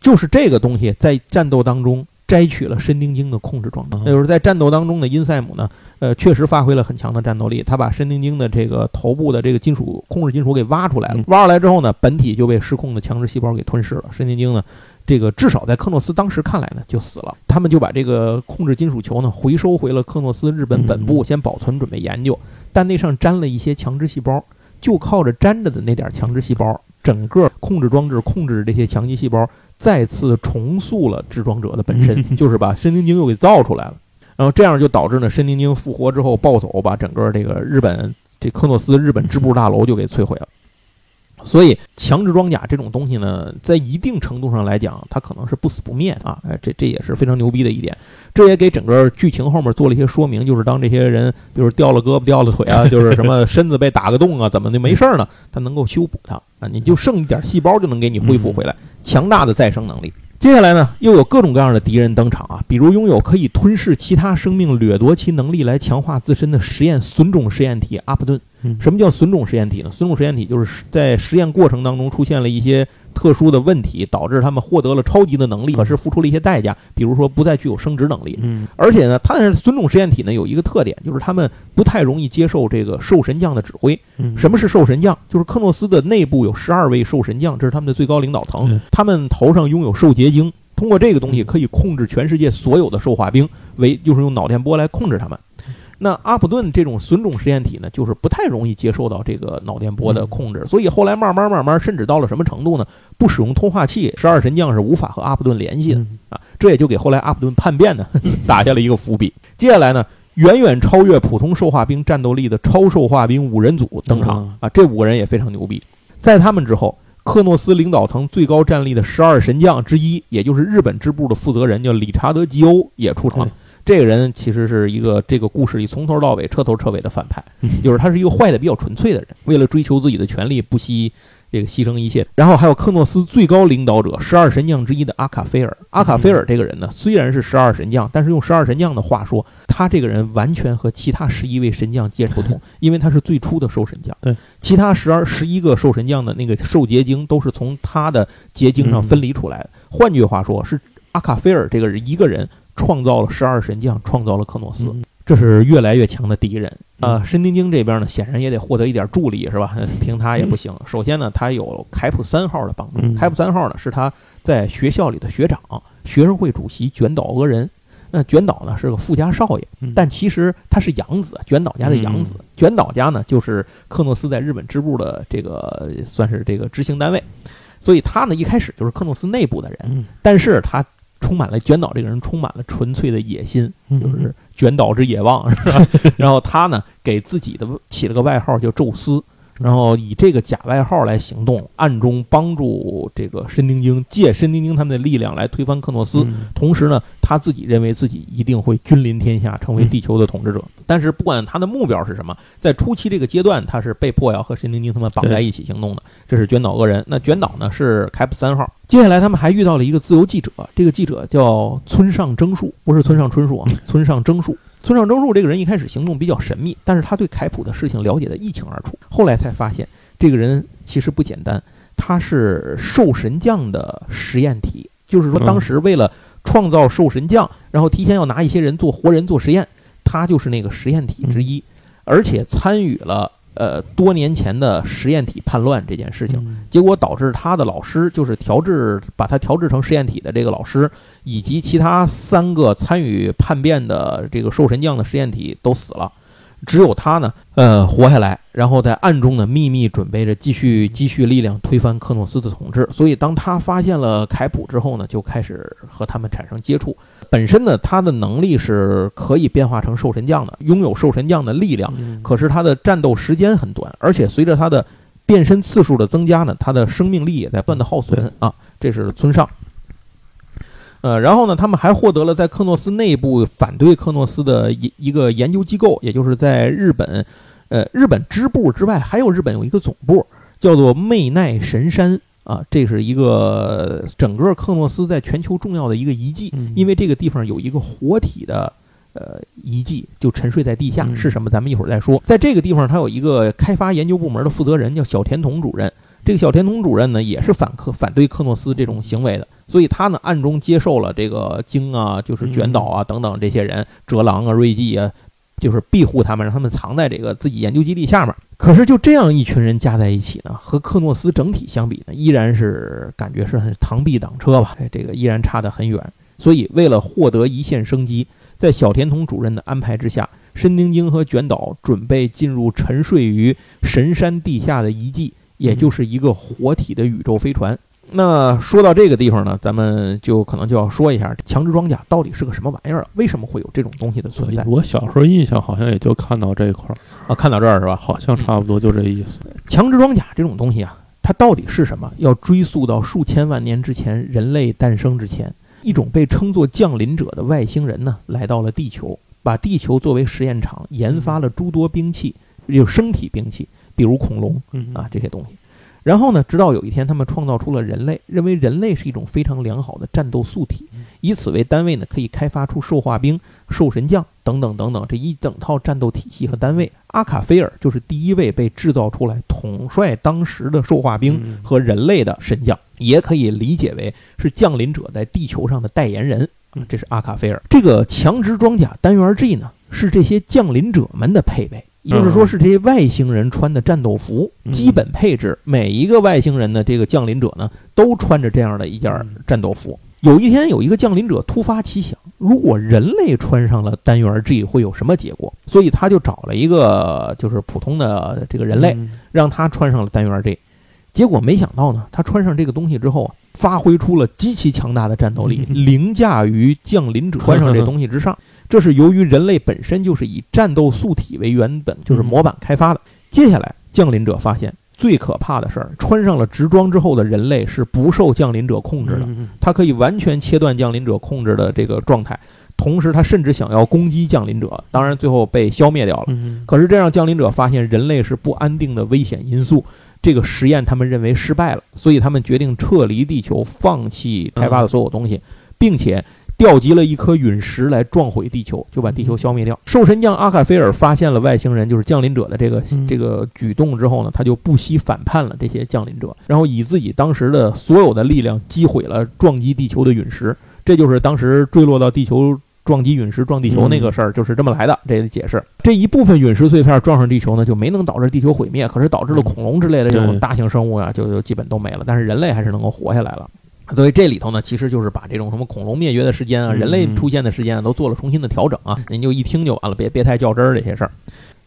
就是这个东西在战斗当中摘取了申丁京的控制装置啊，那就是在战斗当中的因塞姆呢，呃，确实发挥了很强的战斗力。他把申丁京的这个头部的这个金属控制金属给挖出来了嗯，挖出来之后呢，本体就被失控的强制细胞给吞噬了。申丁京呢，这个至少在克诺斯当时看来呢就死了。他们就把这个控制金属球呢回收回了克诺斯日本本部，先保存准备研究。但那上粘了一些强制细胞，就靠着粘着的那点强制细胞，整个控制装置控制这些强基细胞，再次重塑了制装者的本身，*laughs* 就是把申丁京又给造出来了。然后这样就导致呢，申丁京复活之后暴走，把整个这个日本这克诺斯日本支部大楼就给摧毁了。所以强制装甲这种东西呢，在一定程度上来讲，它可能是不死不灭的啊！哎，这这也是非常牛逼的一点。这也给整个剧情后面做了一些说明，就是当这些人，比如掉了胳膊、掉了腿啊，就是什么 *laughs* 身子被打个洞啊，怎么就没事儿呢？它能够修补它啊，你就剩一点细胞就能给你恢复回来，强大的再生能力。接下来呢，又有各种各样的敌人登场啊，比如拥有可以吞噬其他生命、掠夺其能力来强化自身的实验损种实验体阿普顿。什么叫损种实验体呢？损种实验体就是在实验过程当中出现了一些特殊的问题，导致他们获得了超级的能力，可是付出了一些代价，比如说不再具有生殖能力。嗯，而且呢，他的损种实验体呢有一个特点，就是他们不太容易接受这个兽神将的指挥。什么是兽神将？就是克诺斯的内部有十二位兽神将，这是他们的最高领导层，他们头上拥有兽结晶，通过这个东西可以控制全世界所有的兽化兵，为就是用脑电波来控制他们。那阿普顿这种损种实验体呢，就是不太容易接受到这个脑电波的控制，所以后来慢慢慢慢，甚至到了什么程度呢？不使用通话器，十二神将是无法和阿普顿联系的啊！这也就给后来阿普顿叛变呢 *laughs* 打下了一个伏笔。接下来呢，远远超越普通兽化兵战斗力的超兽化兵五人组登场啊！这五个人也非常牛逼。在他们之后，克诺斯领导层最高战力的十二神将之一，也就是日本支部的负责人，叫理查德吉欧也出场。这个人其实是一个这个故事里从头到尾彻头彻尾的反派，就是他是一个坏的比较纯粹的人，为了追求自己的权利不惜这个牺牲一切。然后还有克诺斯最高领导者十二神将之一的阿卡菲尔。阿卡菲尔这个人呢，虽然是十二神将，但是用十二神将的话说，他这个人完全和其他十一位神将截然不同，*laughs* 因为他是最初的兽神将。对，其他十二十一个兽神将的那个兽结晶都是从他的结晶上分离出来的。换句话说，是阿卡菲尔这个人一个人。创造了十二神将，创造了克诺斯，这是越来越强的敌人呃！申丁丁这边呢，显然也得获得一点助力，是吧？*laughs* 凭他也不行。首先呢，他有凯普三号的帮助。凯普三号呢，是他在学校里的学长，学生会主席卷岛俄人。那卷岛呢，是个富家少爷，但其实他是养子，卷岛家的养子。卷岛家呢，就是克诺斯在日本支部的这个算是这个执行单位，所以他呢，一开始就是克诺斯内部的人，但是他。充满了卷岛这个人充满了纯粹的野心，就是卷岛之野望，是吧？*laughs* 然后他呢，给自己的起了个外号叫宙斯。然后以这个假外号来行动，暗中帮助这个申丁丁，借申丁丁他们的力量来推翻克诺斯。同时呢，他自己认为自己一定会君临天下，成为地球的统治者。但是不管他的目标是什么，在初期这个阶段，他是被迫要和申丁丁他们绑在一起行动的。这是卷岛恶人。那卷岛呢是凯普三号。接下来他们还遇到了一个自由记者，这个记者叫村上征树，不是村上春树啊，*laughs* 村上征树。村上征树这个人一开始行动比较神秘，但是他对凯普的事情了解的一清二楚。后来才发现，这个人其实不简单，他是兽神将的实验体。就是说，当时为了创造兽神将，然后提前要拿一些人做活人做实验，他就是那个实验体之一，而且参与了。呃，多年前的实验体叛乱这件事情，结果导致他的老师，就是调制把他调制成实验体的这个老师，以及其他三个参与叛变的这个兽神将的实验体都死了，只有他呢，呃，活下来，然后在暗中呢秘密准备着继续积蓄力量推翻克诺斯的统治。所以当他发现了凯普之后呢，就开始和他们产生接触。本身呢，他的能力是可以变化成兽神将的，拥有兽神将的力量。可是他的战斗时间很短，而且随着他的变身次数的增加呢，他的生命力也在不断的耗损啊。这是村上。呃，然后呢，他们还获得了在克诺斯内部反对克诺斯的一一个研究机构，也就是在日本，呃，日本支部之外还有日本有一个总部，叫做魅奈神山。啊，这是一个整个克诺斯在全球重要的一个遗迹，因为这个地方有一个活体的呃遗迹，就沉睡在地下，是什么？咱们一会儿再说。在这个地方，他有一个开发研究部门的负责人，叫小田童主任。这个小田童主任呢，也是反克反对克诺斯这种行为的，所以他呢暗中接受了这个京啊，就是卷岛啊等等这些人，哲郎啊、瑞纪啊。就是庇护他们，让他们藏在这个自己研究基地下面。可是就这样一群人加在一起呢，和克诺斯整体相比呢，依然是感觉是很螳臂挡车吧？这个依然差得很远。所以为了获得一线生机，在小田童主任的安排之下，申丁京和卷岛准备进入沉睡于神山地下的遗迹，也就是一个活体的宇宙飞船。那说到这个地方呢，咱们就可能就要说一下强制装甲到底是个什么玩意儿了？为什么会有这种东西的存在？我小时候印象好像也就看到这一块儿啊，看到这儿是吧？好像差不多就这意思。强制装甲这种东西啊。它到底是什么？要追溯到数千万年之前，人类诞生之前，一种被称作降临者的外星人呢，来到了地球，把地球作为实验场，研发了诸多兵器，有生体兵器，比如恐龙啊这些东西。然后呢，直到有一天，他们创造出了人类，认为人类是一种非常良好的战斗素体，以此为单位呢，可以开发出兽化兵、兽神将等等等等这一整套战斗体系和单位。阿卡菲尔就是第一位被制造出来统帅当时的兽化兵和人类的神将，也可以理解为是降临者在地球上的代言人啊。这是阿卡菲尔。这个强直装甲单元 G 呢，是这些降临者们的配备。就是说，是这些外星人穿的战斗服，基本配置，每一个外星人的这个降临者呢，都穿着这样的一件战斗服。有一天，有一个降临者突发奇想，如果人类穿上了单元 G 会有什么结果？所以他就找了一个就是普通的这个人类，让他穿上了单元 G。结果没想到呢，他穿上这个东西之后啊，发挥出了极其强大的战斗力，*laughs* 凌驾于降临者穿上这东西之上。这是由于人类本身就是以战斗素体为原本，就是模板开发的。接下来，降临者发现最可怕的事儿：穿上了直装之后的人类是不受降临者控制的，他可以完全切断降临者控制的这个状态。同时，他甚至想要攻击降临者，当然最后被消灭掉了。可是，这让降临者发现人类是不安定的危险因素，这个实验他们认为失败了，所以他们决定撤离地球，放弃开发的所有东西，并且。调集了一颗陨石来撞毁地球，就把地球消灭掉。兽神将阿卡菲尔发现了外星人就是降临者的这个这个举动之后呢，他就不惜反叛了这些降临者，然后以自己当时的所有的力量击毁了撞击地球的陨石。这就是当时坠落到地球撞击陨石撞地球那个事儿，就是这么来的。这个解释，这一部分陨石碎片撞上地球呢，就没能导致地球毁灭，可是导致了恐龙之类的这种大型生物啊，就就基本都没了。但是人类还是能够活下来了。所以这里头呢，其实就是把这种什么恐龙灭绝的时间啊、人类出现的时间啊，都做了重新的调整啊。您就一听就完了，别别太较真儿这些事儿。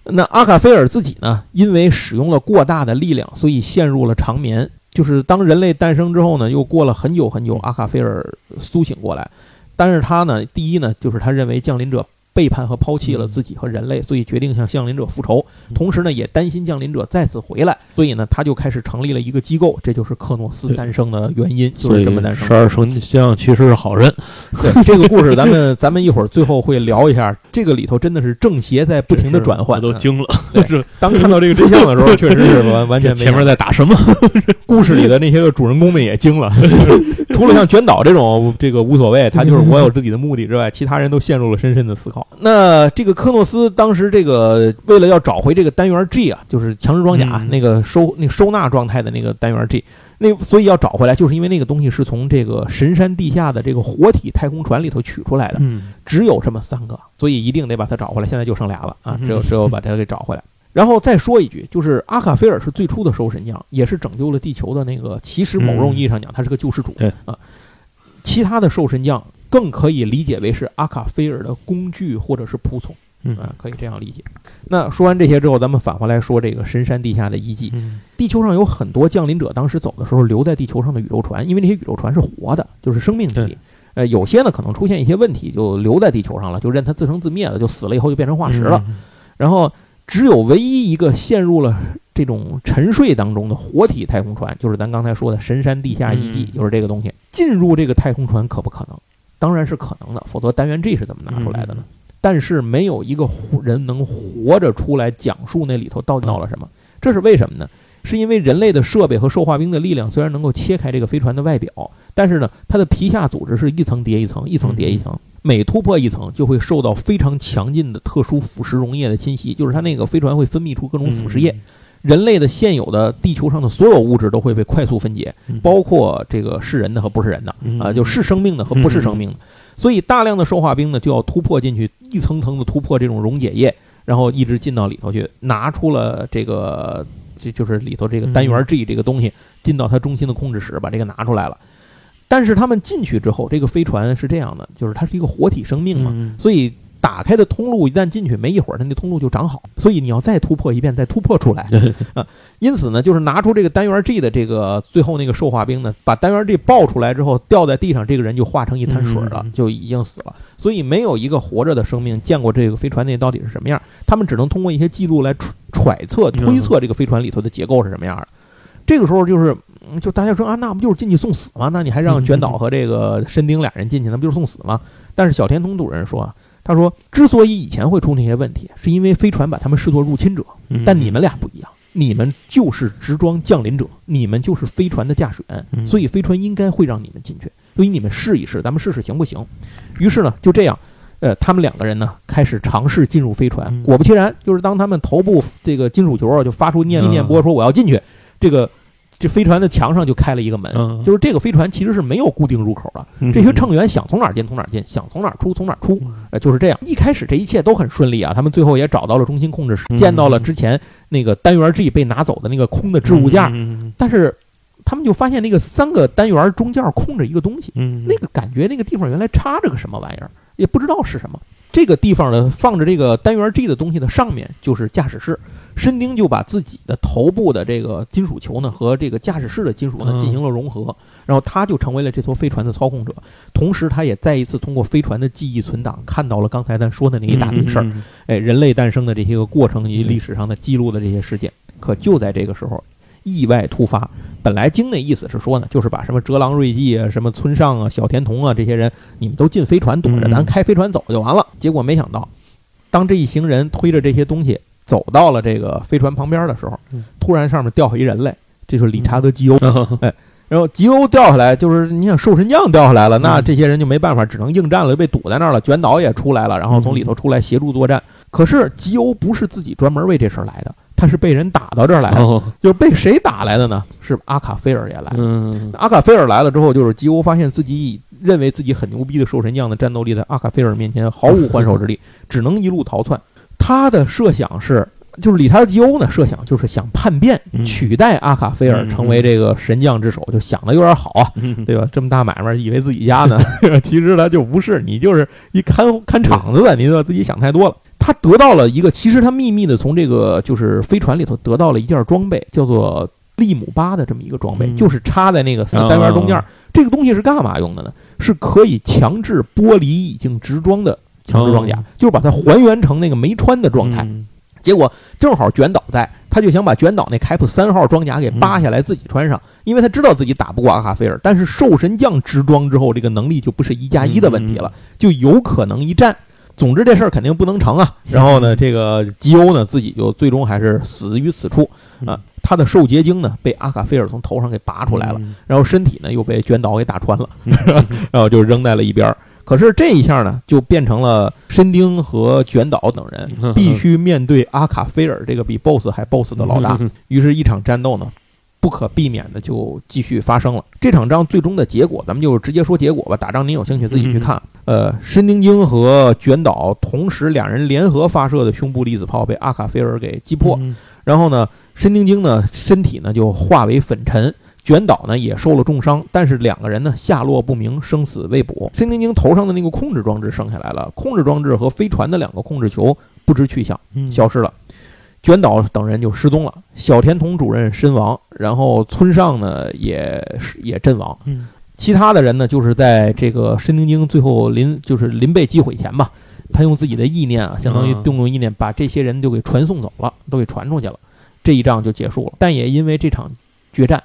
那阿卡菲尔自己呢，因为使用了过大的力量，所以陷入了长眠。就是当人类诞生之后呢，又过了很久很久，阿卡菲尔苏醒过来。但是他呢，第一呢，就是他认为降临者。背叛和抛弃了自己和人类，所以决定向降临者复仇。同时呢，也担心降临者再次回来，所以呢，他就开始成立了一个机构。这就是克诺斯诞生的原因，就是这么诞生。十二生将其实是好人。对 *laughs* 这个故事，咱们 *laughs* 咱们一会儿最后会聊一下。这个里头真的是正邪在不停的转换，都惊了。当看到这个真相的时候，确实是完完全前面在打什么？故事里的那些个主人公们也惊了。*laughs* 除了像卷岛这种这个无所谓，他就是我有自己的目的之外，其他人都陷入了深深的思考。那这个科诺斯当时这个为了要找回这个单元 G 啊，就是强制装甲那个收那收纳状态的那个单元 G，那所以要找回来，就是因为那个东西是从这个神山地下的这个活体太空船里头取出来的，只有这么三个，所以一定得把它找回来。现在就剩俩了啊，只有只有把它给找回来。然后再说一句，就是阿卡菲尔是最初的兽神将，也是拯救了地球的那个。其实某种意义上讲，他是个救世主啊。其他的兽神将更可以理解为是阿卡菲尔的工具或者是仆从，啊，可以这样理解。那说完这些之后，咱们返回来说这个深山地下的遗迹。地球上有很多降临者当时走的时候留在地球上的宇宙船，因为那些宇宙船是活的，就是生命体。呃，有些呢可能出现一些问题，就留在地球上了，就任它自生自灭了，就死了以后就变成化石了。然后。只有唯一一个陷入了这种沉睡当中的活体太空船，就是咱刚才说的神山地下遗迹，就是这个东西。进入这个太空船可不可能？当然是可能的，否则单元 G 是怎么拿出来的呢？但是没有一个人能活着出来讲述那里头到底闹了什么。这是为什么呢？是因为人类的设备和兽化兵的力量虽然能够切开这个飞船的外表，但是呢，它的皮下组织是一层叠一层，一层叠一层。每突破一层，就会受到非常强劲的特殊腐蚀溶液的侵袭，就是它那个飞船会分泌出各种腐蚀液，人类的现有的地球上的所有物质都会被快速分解，包括这个是人的和不是人的啊，就是生命的和不是生命的。所以大量的兽化兵呢就要突破进去，一层层的突破这种溶解液，然后一直进到里头去，拿出了这个就就是里头这个单元 G 这个东西，进到它中心的控制室，把这个拿出来了。但是他们进去之后，这个飞船是这样的，就是它是一个活体生命嘛，所以打开的通路一旦进去没一会儿，它那通路就长好，所以你要再突破一遍，再突破出来 *laughs* 啊。因此呢，就是拿出这个单元 G 的这个最后那个兽化兵呢，把单元 G 爆出来之后掉在地上，这个人就化成一滩水了，就已经死了。所以没有一个活着的生命见过这个飞船内到底是什么样，他们只能通过一些记录来揣揣测、推测这个飞船里头的结构是什么样的。这个时候就是，嗯就大家说啊，那不就是进去送死吗？那你还让卷岛和这个申丁俩人进去，那不就是送死吗？但是小田通主任说啊，他说之所以以前会出那些问题，是因为飞船把他们视作入侵者，嗯但你们俩不一样。你们就是直装降临者，你们就是飞船的驾驶员，嗯所以飞船应该会让你们进去，所以你们试一试，咱们试试行不行？于是呢，就这样，呃，他们两个人呢开始尝试进入飞船。嗯果不其然，就是当他们头部这个金属球啊就发出念嗯念波说我要进去，这个这飞船的墙上就开了一个门，嗯。就是这个飞船其实是没有固定入口的，嗯。这些乘员想从哪儿进从哪儿进，想从哪儿出从哪儿出，呃，就是这样。一开始这一切都很顺利啊，他们最后也找到了中心控制室，嗯。见到了之前那个单元 G 被拿走的那个空的置物架，嗯但是他们就发现那个三个单元中间空着一个东西，嗯。那个感觉那个地方原来插着个什么玩意儿，也不知道是什么。这个地方呢，放着这个单元 G 的东西的上面就是驾驶室。申丁就把自己的头部的这个金属球呢和这个驾驶室的金属呢嗯进行了融合，然后他就成为了这艘飞船的操控者。同时，他也再一次通过飞船的记忆存档看到了刚才咱说的那一大堆事儿，嗯哎，人类诞生的这些个过程以及历史上的记录的这些事件。可就在这个时候，意外突发。本来经那意思是说呢，就是把什么折郎瑞纪啊、什么村上啊、小田童啊这些人，你们都进飞船躲着，嗯咱开飞船走就完了。结果没想到，当这一行人推着这些东西走到了这个飞船旁边的时候嗯，突然上面掉下一人来，这就是理查德基欧。*laughs* 哎然后吉欧掉下来，就是你想兽神将掉下来了，那嗯这些人就没办法，只能应战了，被堵在那儿了。卷岛也出来了，然后从里头出来协助作战。可是吉欧不是自己专门为这事儿来的，他是被人打到这儿来的，哦就是被谁打来的呢？是阿卡菲尔也来了。嗯阿卡菲尔来了之后，就是吉欧发现自己以认为自己很牛逼的兽神将的战斗力，在阿卡菲尔面前毫无还手之力，*laughs* 只能一路逃窜。他的设想是，就是理查德吉欧呢，设想就是想叛变，嗯取代阿卡菲尔嗯成为这个神将之首，就想的有点好啊。嗯对吧？这么大买卖，以为自己家呢，*laughs* 其实他就不是，你就是一看看场子的，你对吧？自己想太多了。他得到了一个，其实他秘密的从这个就是飞船里头得到了一件装备，叫做利姆巴的这么一个装备，嗯就是插在那个三个单元中间。哦这个东西是干嘛用的呢？是可以强制剥离已经直装的强制装甲，哦就是把它还原成那个没穿的状态。嗯结果正好卷岛在，他就想把卷岛那凯普三号装甲给扒下来自己穿上，因为他知道自己打不过阿卡菲尔，但是兽神将直装之后，这个能力就不是一加一的问题了，就有可能一战。总之这事儿肯定不能成啊。然后呢，这个吉欧呢自己就最终还是死于此处啊。他的受结晶呢被阿卡菲尔从头上给拔出来了，嗯然后身体呢又被卷岛给打穿了，*laughs* 然后就扔在了一边儿。可是这一下呢，就变成了申丁和卷岛等人嗯必须面对阿卡菲尔这个比 BOSS 还 BOSS 的老大。于是，一场战斗呢，不可避免的就继续发生了。这场仗最终的结果，咱们就直接说结果吧。打仗您有兴趣自己去看。呃，申丁京和卷岛同时两人联合发射的胸部粒子炮被阿卡菲尔给击破。嗯然后呢，申丁京呢身体呢就化为粉尘，卷岛呢也受了重伤，但是两个人呢下落不明，生死未卜。申丁京头上的那个控制装置剩下来了，控制装置和飞船的两个控制球不知去向，嗯消失了。卷岛等人就失踪了，小田童主任身亡，然后村上呢也是也阵亡，嗯。其他的人呢，就是在这个申丁京最后临就是临被击毁前吧，他用自己的意念啊，相当于嗯动用意念，把这些人就给传送走了，都给传出去了，这一仗就结束了。但也因为这场决战，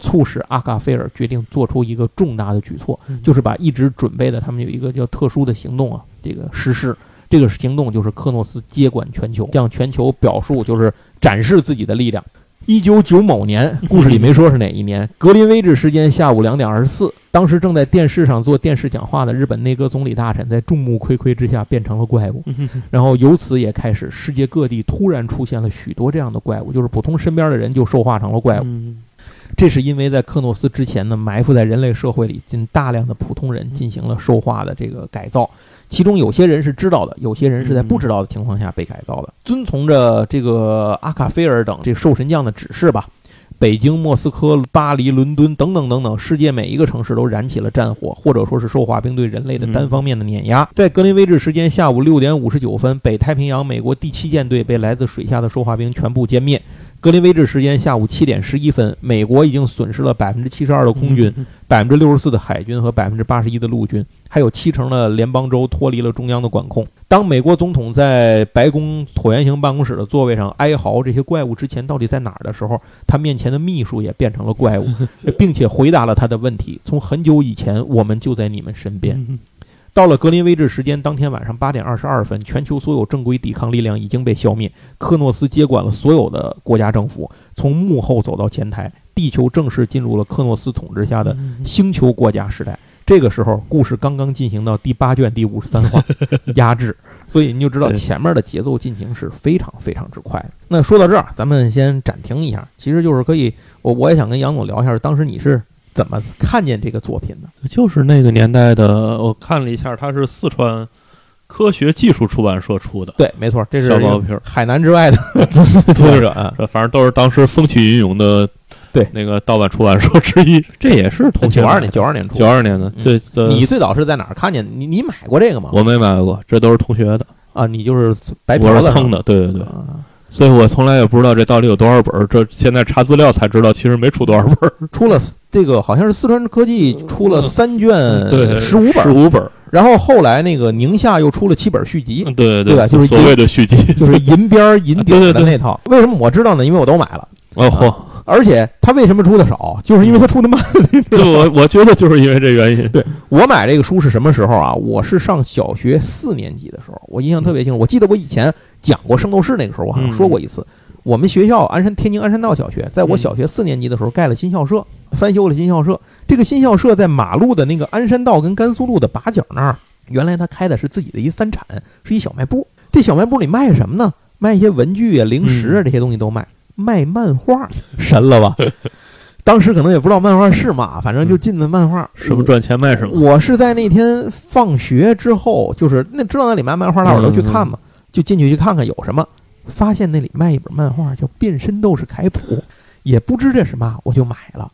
促使阿卡菲尔决定做出一个重大的举措，嗯。就是把一直准备的他们有一个叫特殊的行动啊，这个实施。这个行动就是克诺斯接管全球，向全球表述就是展示自己的力量。一九九某年，故事里没说是哪一年。格林威治时间下午两点二十四，当时正在电视上做电视讲话的日本内阁总理大臣，在众目睽睽之下变成了怪物。然后由此也开始，世界各地突然出现了许多这样的怪物，就是普通身边的人就兽化成了怪物。嗯这是因为在克诺斯之前呢，埋伏在人类社会里，进大量的普通人进行了兽化的这个改造，其中有些人是知道的，有些人是在不知道的情况下被改造的。遵从着这个阿卡菲尔等这兽神将的指示吧，北京、莫斯科、巴黎、伦敦等等等等，世界每一个城市都燃起了战火，或者说是兽化兵对人类的单方面的碾压。在格林威治时间下午六点五十九分，北太平洋美国第七舰队被来自水下的兽化兵全部歼灭。格林威治时间下午七点十一分，美国已经损失了百分之七十二的空军、百分之六十四的海军和百分之八十一的陆军，还有七成的联邦州脱离了中央的管控。当美国总统在白宫椭圆形办公室的座位上哀嚎这些怪物之前到底在哪儿的时候，他面前的秘书也变成了怪物，*laughs* 并且回答了他的问题：从很久以前，我们就在你们身边。到了格林威治时间当天晚上八点二十二分，全球所有正规抵抗力量已经被消灭。克诺斯接管了所有的国家政府，从幕后走到前台，地球正式进入了克诺斯统治下的星球国家时代。这个时候，故事刚刚进行到第八卷第五十三话，*laughs* 压制，所以你就知道前面的节奏进行是非常非常之快。那说到这儿，咱们先暂停一下，其实就是可以，我我也想跟杨总聊一下，当时你是。怎么看见这个作品呢？就是那个年代的，我看了一下，它是四川科学技术出版社出的。对，没错，这是小毛片，海南之外的 *laughs* 作者啊，反正都是当时风起云涌的，对那个盗版出版社之一。这也是九二年，九二年出，九二年的。对，你最早是在哪儿看见？你你买过这个吗？我没买过，这都是同学的啊。你就是白我是蹭的，对对对。所以我从来也不知道这到底有多少本儿，这现在查资料才知道，其实没出多少本儿，出了这个好像是四川科技出了三卷，对，十五本，十五本。然后后来那个宁夏又出了七本续集，对对对？就是所谓的续集，*laughs* 就是银边银顶的那套。为什么我知道呢？因为我都买了。哦嚯！而且他为什么出的少？就是因为他出的慢。就我我觉得就是因为这原因。对我买这个书是什么时候啊？我是上小学四年级的时候，我印象特别清楚。我记得我以前讲过《圣斗士》那个时候，我好像说过一次。我们学校鞍山天津鞍山道小学，在我小学四年级的时候盖了新校舍，翻修了新校舍。这个新校舍在马路的那个鞍山道跟甘肃路的把角那儿。原来他开的是自己的一三产，是一小卖部。这小卖部里卖什么呢？卖一些文具啊、零食啊这些东西都卖。卖漫画，神了吧？当时可能也不知道漫画是嘛，反正就进的漫画。什么赚钱卖什么。我是在那天放学之后，就是那知道那里卖漫画，大伙儿都去看嘛，就进去去看看有什么。发现那里卖一本漫画叫《变身斗士凯普》，也不知这是嘛，我就买了。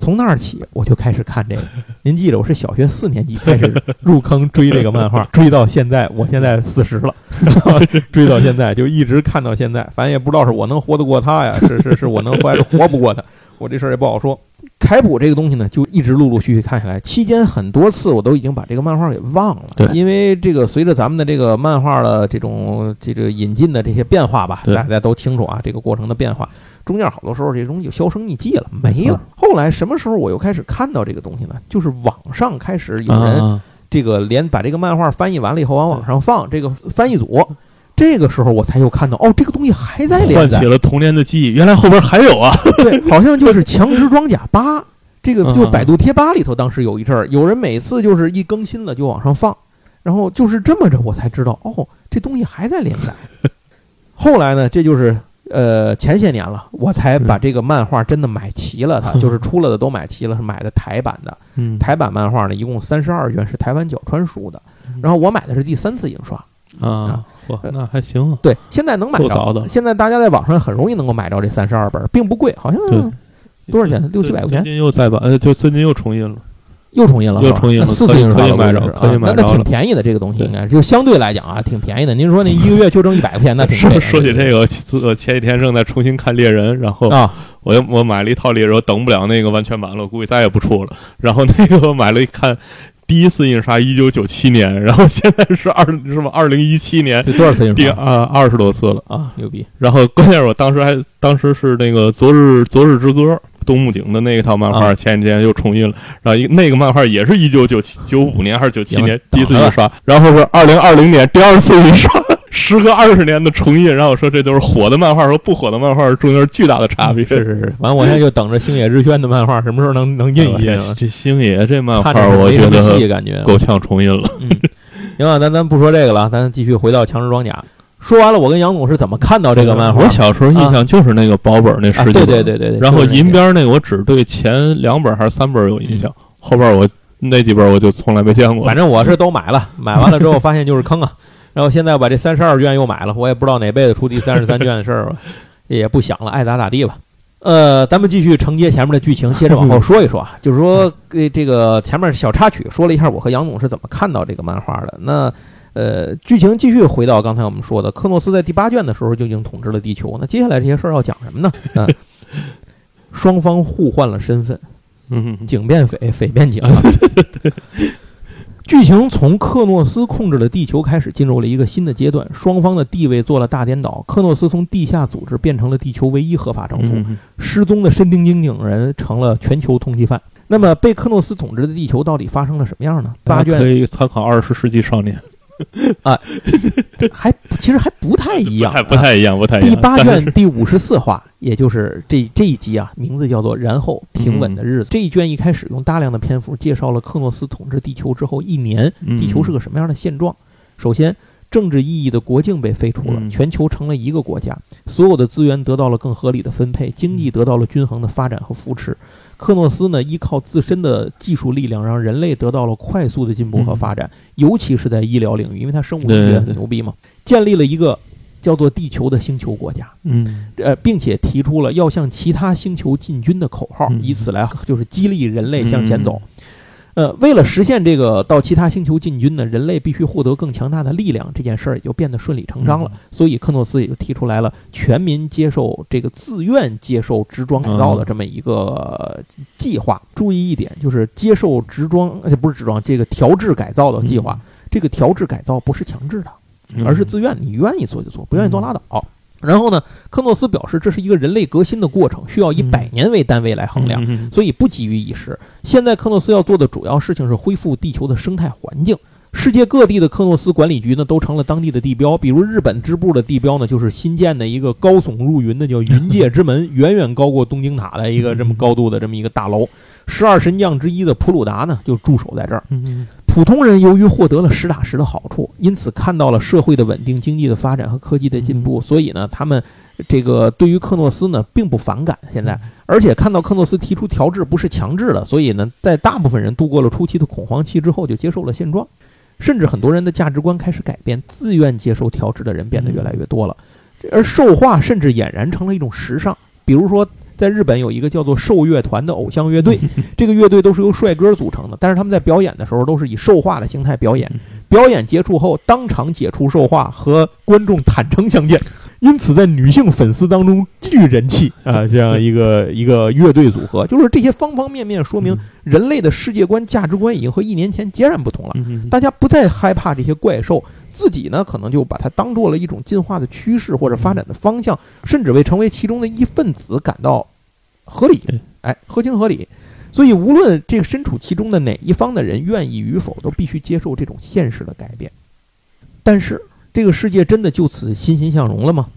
从那儿起，我就开始看这个。*laughs* 您记得，我是小学四年级开始入坑追这个漫画，*laughs* 追到现在，我现在四十了，*laughs* 追到现在就一直看到现在。反正也不知道是我能活得过他呀，是是是我能活还是活不过他，我这事儿也不好说。凯普这个东西呢，就一直陆陆续续看下来，期间很多次我都已经把这个漫画给忘了。对，因为这个随着咱们的这个漫画的这种这个引进的这些变化吧，大家都清楚啊，这个过程的变化，中间好多时候这东西就销声匿迹了，没了。后来什么时候我又开始看到这个东西呢？就是网上开始有人这个连把这个漫画翻译完了以后往网上放，这个翻译组。这个时候我才又看到，哦，这个东西还在连载，唤起了童年的记忆。原来后边还有啊！*laughs* 对，好像就是《强殖装甲八》，这个就百度贴吧里头，当时有一阵儿，有人每次就是一更新了就往上放，然后就是这么着，我才知道，哦，这东西还在连载。*laughs* 后来呢，这就是呃前些年了，我才把这个漫画真的买齐了，它 *laughs* 就是出了的都买齐了，是买的台版的。台版漫画呢，一共三十二卷，是台湾角川书的。然后我买的是第三次印刷。啊，那还行。对，现在能买着。现在大家在网上很容易能够买着这三十二本，并不贵，好像多少钱？六七百块钱。最近又再版，呃，就最近又重印了，又重印了，又重印了，四次印刷可以买着，可以买着。那挺便宜的，这个东西应该就相对来讲啊，挺便宜的。您说那 *laughs* 一个月就挣一百块钱，那挺说说起这个，我前几天正在重新看猎人，然后啊，我我买了一套猎人，等不了那个完全版了，我估计再也不出了。然后那个我买了一看。第一次印刷一九九七年，然后现在是二什么？二零一七年，这多少次印刷？第二二十多次了啊，牛逼！然后关键是我当时还当时是那个《昨日昨日之歌》东木井的那一套漫画，前几天又重印了。然后那个漫画也是一九九七九五年还是九七年第一次印刷，然后是二零二零年第二次印刷。时隔二十年的重印，然后说这都是火的漫画和不火的漫画中间巨大的差别。是是是，完我现在就等着星野日轩的漫画什么时候能能印一印。啊这星野这漫画我觉得感觉够呛重印了。行了，咱咱不说这个了，咱继续回到强势装甲。说完了，我跟杨总是怎么看到这个漫画？我小时候印象就是那个薄本那十几本，对对对对。然后银边那个我只对前两本还是三本有印象，后边我那几本我就从来没见过。反正我是都买了，买完了之后发现就是坑啊。*laughs* 然后现在把这三十二卷又买了，我也不知道哪辈子出第三十三卷的事儿吧，*laughs* 也不想了，爱咋咋地吧。呃，咱们继续承接前面的剧情，接着往后说一说啊，就是说，这个前面小插曲说了一下我和杨总是怎么看到这个漫画的。那呃，剧情继续回到刚才我们说的，克诺斯在第八卷的时候就已经统治了地球。那接下来这些事儿要讲什么呢？啊，双方互换了身份，嗯警变匪，匪变警。*laughs* 剧情从克诺斯控制了地球开始，进入了一个新的阶段，双方的地位做了大颠倒。克诺斯从地下组织变成了地球唯一合法政府，失踪的身丁金警人成了全球通缉犯。那么，被克诺斯统治的地球到底发生了什么样呢？八卷可以参考《二十世纪少年》*laughs* 啊，还其实还不太一样，不太一样，不太一样。第八卷第五十四话，也就是这这一集啊，名字叫做《然后平稳的日子》。这一卷一开始用大量的篇幅介绍了克诺斯统治地球之后一年，地球是个什么样的现状。首先。政治意义的国境被废除了，全球成了一个国家，所有的资源得到了更合理的分配，经济得到了均衡的发展和扶持。克诺斯呢，依靠自身的技术力量，让人类得到了快速的进步和发展，尤其是在医疗领域，因为他生物医学很牛逼嘛，建立了一个叫做地球的星球国家。嗯，呃，并且提出了要向其他星球进军的口号，以此来就是激励人类向前走。呃，为了实现这个到其他星球进军呢，人类必须获得更强大的力量，这件事儿也就变得顺理成章了。所以克诺斯也就提出来了全民接受这个自愿接受直装改造的这么一个计划。注意一点，就是接受直装，而且不是直装，这个调制改造的计划。这个调制改造不是强制的，而是自愿，你愿意做就做，不愿意做拉倒。然后呢，科诺斯表示，这是一个人类革新的过程，需要以百年为单位来衡量，所以不急于一时。现在科诺斯要做的主要事情是恢复地球的生态环境。世界各地的科诺斯管理局呢，都成了当地的地标。比如日本支部的地标呢，就是新建的一个高耸入云的叫云界之门，*laughs* 远远高过东京塔的一个这么高度的这么一个大楼。十二神将之一的普鲁达呢，就驻守在这儿。普通人由于获得了实打实的好处，因此看到了社会的稳定、经济的发展和科技的进步，所以呢，他们这个对于克诺斯呢并不反感。现在，而且看到克诺斯提出调制不是强制的，所以呢，在大部分人度过了初期的恐慌期之后，就接受了现状。甚至很多人的价值观开始改变，自愿接受调制的人变得越来越多了，而兽化甚至俨然成了一种时尚。比如说。在日本有一个叫做兽乐团的偶像乐队，*laughs* 这个乐队都是由帅哥组成的，但是他们在表演的时候都是以兽化的形态表演。表演结束后，当场解除兽化，和观众坦诚相见，因此在女性粉丝当中巨人气啊！这样一个 *laughs* 一个乐队组合，就是这些方方面面说明人类的世界观、价值观已经和一年前截然不同了。大家不再害怕这些怪兽。自己呢，可能就把它当做了一种进化的趋势或者发展的方向，甚至为成为其中的一份子感到合理，哎，合情合理。所以，无论这个身处其中的哪一方的人愿意与否，都必须接受这种现实的改变。但是，这个世界真的就此欣欣向荣了吗？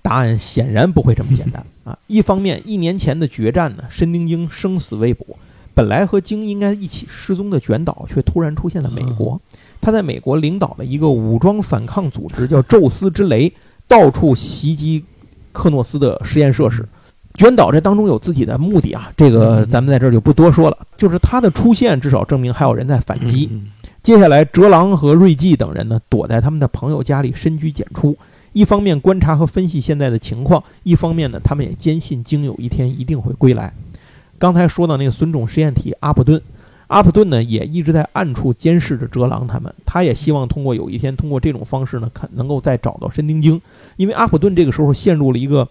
答案显然不会这么简单 *laughs* 啊！一方面，一年前的决战呢，申丁京生死未卜，本来和京应该一起失踪的卷岛，却突然出现了美国。他在美国领导的一个武装反抗组织，叫“宙斯之雷”，到处袭击克诺斯的实验设施。卷岛这当中有自己的目的啊，这个咱们在这儿就不多说了。就是他的出现，至少证明还有人在反击。接下来，哲郎和瑞纪等人呢，躲在他们的朋友家里深居简出，一方面观察和分析现在的情况，一方面呢，他们也坚信经有一天一定会归来。刚才说到那个孙种实验体阿普顿。阿普顿呢，也一直在暗处监视着哲郎他们。他也希望通过有一天，通过这种方式呢，看能够再找到申丁京。因为阿普顿这个时候陷入了一个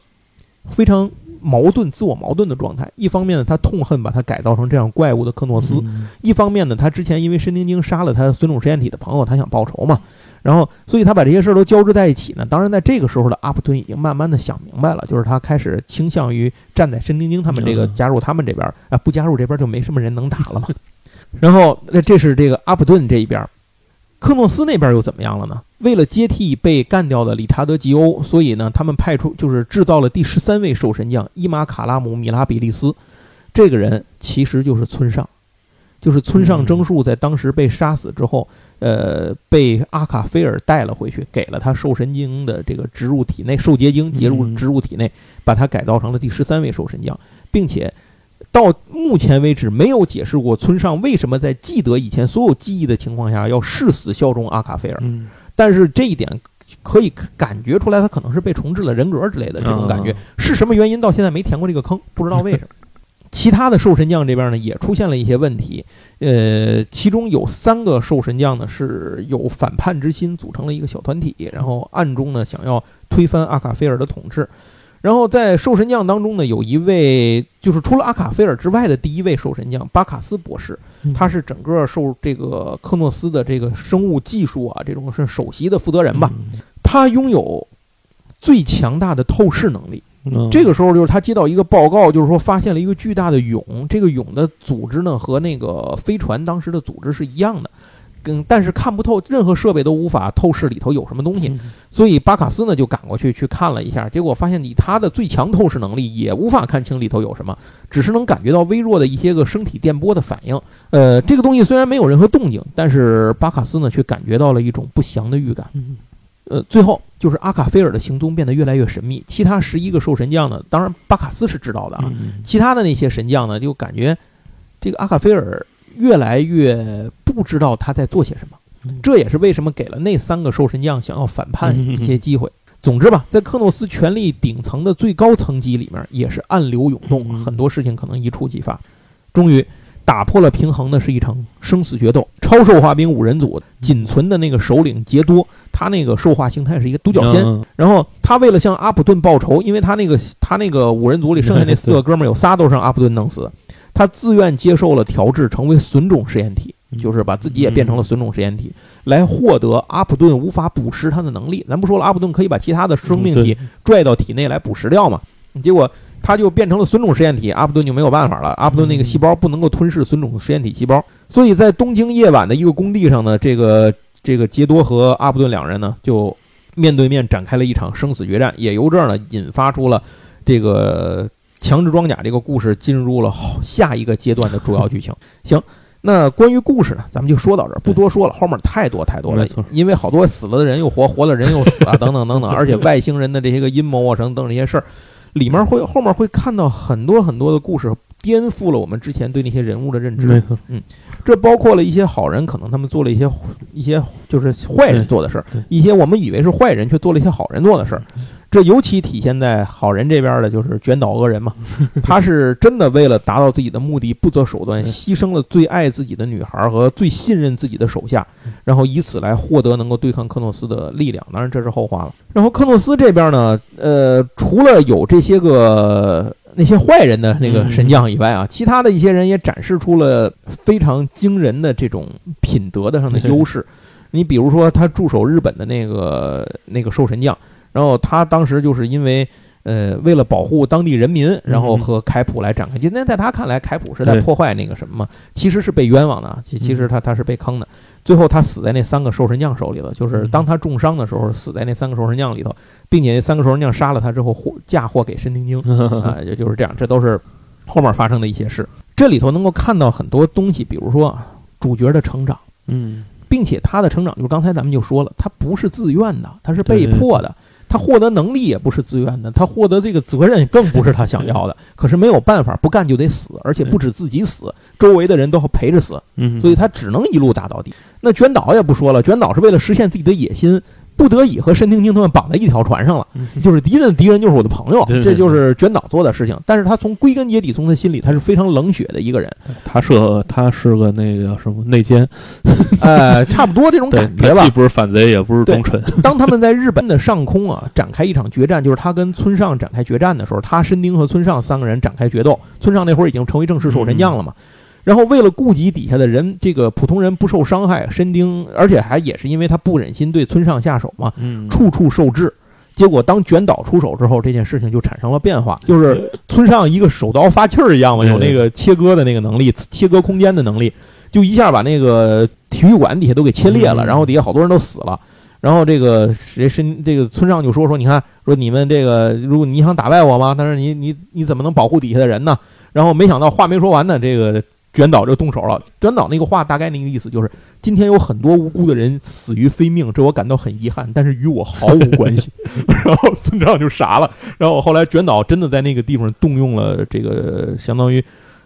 非常矛盾、自我矛盾的状态。一方面呢，他痛恨把他改造成这样怪物的克诺斯；一方面呢，他之前因为申丁京杀了他孙种实验体的朋友，他想报仇嘛。然后，所以他把这些事儿都交织在一起呢。当然，在这个时候的阿普顿已经慢慢的想明白了，就是他开始倾向于站在申丁京他们这个加入他们这边啊，不加入这边就没什么人能打了嘛。然后，那这是这个阿普顿这一边，克诺斯那边又怎么样了呢？为了接替被干掉的理查德·吉欧，所以呢，他们派出就是制造了第十三位兽神将伊玛卡拉姆·米拉比利斯。这个人其实就是村上，就是村上征树在当时被杀死之后，呃，被阿卡菲尔带了回去，给了他兽神经的这个植入体内，兽结晶结入植入体内，把他改造成了第十三位兽神将，并且。到目前为止，没有解释过村上为什么在记得以前所有记忆的情况下要誓死效忠阿卡菲尔。但是这一点可以感觉出来，他可能是被重置了人格之类的这种感觉。是什么原因？到现在没填过这个坑，不知道为什么。其他的兽神将这边呢，也出现了一些问题。呃，其中有三个兽神将呢是有反叛之心，组成了一个小团体，然后暗中呢想要推翻阿卡菲尔的统治。然后在兽神将当中呢，有一位就是除了阿卡菲尔之外的第一位兽神将巴卡斯博士，他是整个受这个科诺斯的这个生物技术啊这种是首席的负责人吧。他拥有最强大的透视能力。这个时候，就是他接到一个报告，就是说发现了一个巨大的蛹。这个蛹的组织呢，和那个飞船当时的组织是一样的，跟但是看不透，任何设备都无法透视里头有什么东西。所以巴卡斯呢就赶过去去看了一下，结果发现以他的最强透视能力也无法看清里头有什么，只是能感觉到微弱的一些个身体电波的反应。呃，这个东西虽然没有任何动静，但是巴卡斯呢却感觉到了一种不祥的预感。呃，最后就是阿卡菲尔的行踪变得越来越神秘。其他十一个兽神将呢，当然巴卡斯是知道的啊。其他的那些神将呢，就感觉这个阿卡菲尔越来越不知道他在做些什么。这也是为什么给了那三个兽神将想要反叛一些机会。总之吧，在克诺斯权力顶层的最高层级里面，也是暗流涌动，很多事情可能一触即发。终于。打破了平衡的是一场生死决斗。超兽化兵五人组仅存的那个首领杰多，他那个兽化形态是一个独角仙。然后他为了向阿普顿报仇，因为他那个他那个五人组里剩下那四个哥们儿有仨都是让阿普顿弄死，他自愿接受了调制，成为损种实验体，就是把自己也变成了损种实验体，来获得阿普顿无法捕食他的能力。咱不说了，阿普顿可以把其他的生命体拽到体内来捕食掉嘛？结果。他就变成了损种实验体，阿普顿就没有办法了。阿普顿那个细胞不能够吞噬损种实验体细胞，所以在东京夜晚的一个工地上呢，这个这个杰多和阿普顿两人呢就面对面展开了一场生死决战，也由这儿呢引发出了这个强制装甲这个故事进入了下一个阶段的主要剧情。*laughs* 行，那关于故事呢，咱们就说到这儿，不多说了，后面太多太多了，因为好多死了的人又活，活了人又死啊，*laughs* 等等等等，而且外星人的这些个阴谋啊，等等这些事儿。里面会后面会看到很多很多的故事，颠覆了我们之前对那些人物的认知。嗯，这包括了一些好人，可能他们做了一些一些就是坏人做的事儿；一些我们以为是坏人，却做了一些好人做的事儿。这尤其体现在好人这边的，就是卷倒恶人嘛。*laughs* 他是真的为了达到自己的目的，不择手段，牺牲了最爱自己的女孩和最信任自己的手下，然后以此来获得能够对抗克诺斯的力量。当然这是后话了。然后克诺斯这边呢，呃，除了有这些个那些坏人的那个神将以外啊，其他的一些人也展示出了非常惊人的这种品德的上的优势。*laughs* 你比如说，他驻守日本的那个那个兽神将。然后他当时就是因为，呃，为了保护当地人民，然后和凯普来展开。今天在他看来，凯普是在破坏那个什么嘛？其实是被冤枉的，其其实他他是被坑的。最后他死在那三个兽神将手里了。就是当他重伤的时候，死在那三个兽神将里头，并且那三个兽神将杀了他之后，祸嫁祸给申丁丁啊，也就是这样。这都是后面发生的一些事。这里头能够看到很多东西，比如说主角的成长，嗯，并且他的成长就是刚才咱们就说了，他不是自愿的，他是被迫的。他获得能力也不是自愿的，他获得这个责任更不是他想要的。可是没有办法，不干就得死，而且不止自己死，周围的人都要陪着死。嗯，所以他只能一路打到底。那卷岛也不说了，卷岛是为了实现自己的野心。不得已和申丁丁他们绑在一条船上了，就是敌人的敌人就是我的朋友，这就是卷岛做的事情。但是他从归根结底，从他心里，他是非常冷血的一个人。他是个他是个那个什么内奸，*laughs* 呃，差不多这种感觉吧。既不是反贼，也不是忠臣。当他们在日本的上空啊 *laughs* 展开一场决战，就是他跟村上展开决战的时候，他申丁和村上三个人展开决斗。村上那会儿已经成为正式守神将了嘛。然后为了顾及底下的人，这个普通人不受伤害，申丁，而且还也是因为他不忍心对村上下手嘛，处处受制。结果当卷岛出手之后，这件事情就产生了变化，就是村上一个手刀发气儿一样嘛，有那个切割的那个能力，切割空间的能力，就一下把那个体育馆底下都给切裂了，然后底下好多人都死了。然后这个谁申这个村上就说说，你看，说你们这个，如果你想打败我吗？但是你你你怎么能保护底下的人呢？然后没想到话没说完呢，这个。卷岛就动手了。卷岛那个话大概那个意思就是，今天有很多无辜的人死于非命，这我感到很遗憾，但是与我毫无关系。然后村长就傻了。然后后来卷岛真的在那个地方动用了这个相当于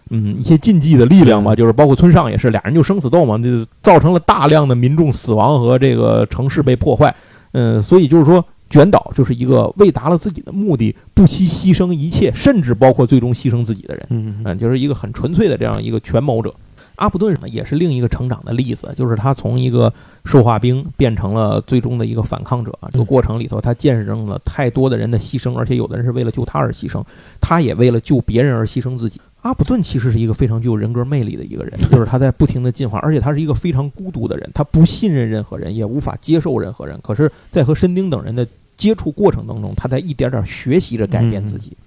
嗯一些禁忌的力量吧，就是包括村上也是，俩人就生死斗嘛，就造成了大量的民众死亡和这个城市被破坏。嗯，所以就是说卷岛就是一个为达了自己的目的不惜牺牲一切，甚至包括最终牺牲自己的人。嗯嗯，就是一个很纯粹的这样一个权谋者。阿布顿呢，也是另一个成长的例子，就是他从一个受化兵变成了最终的一个反抗者。这个过程里头，他见证了太多的人的牺牲，而且有的人是为了救他而牺牲，他也为了救别人而牺牲自己。阿普顿其实是一个非常具有人格魅力的一个人，就是他在不停的进化，而且他是一个非常孤独的人，他不信任任何人，也无法接受任何人。可是，在和申丁等人的接触过程当中，他在一点点学习着改变自己。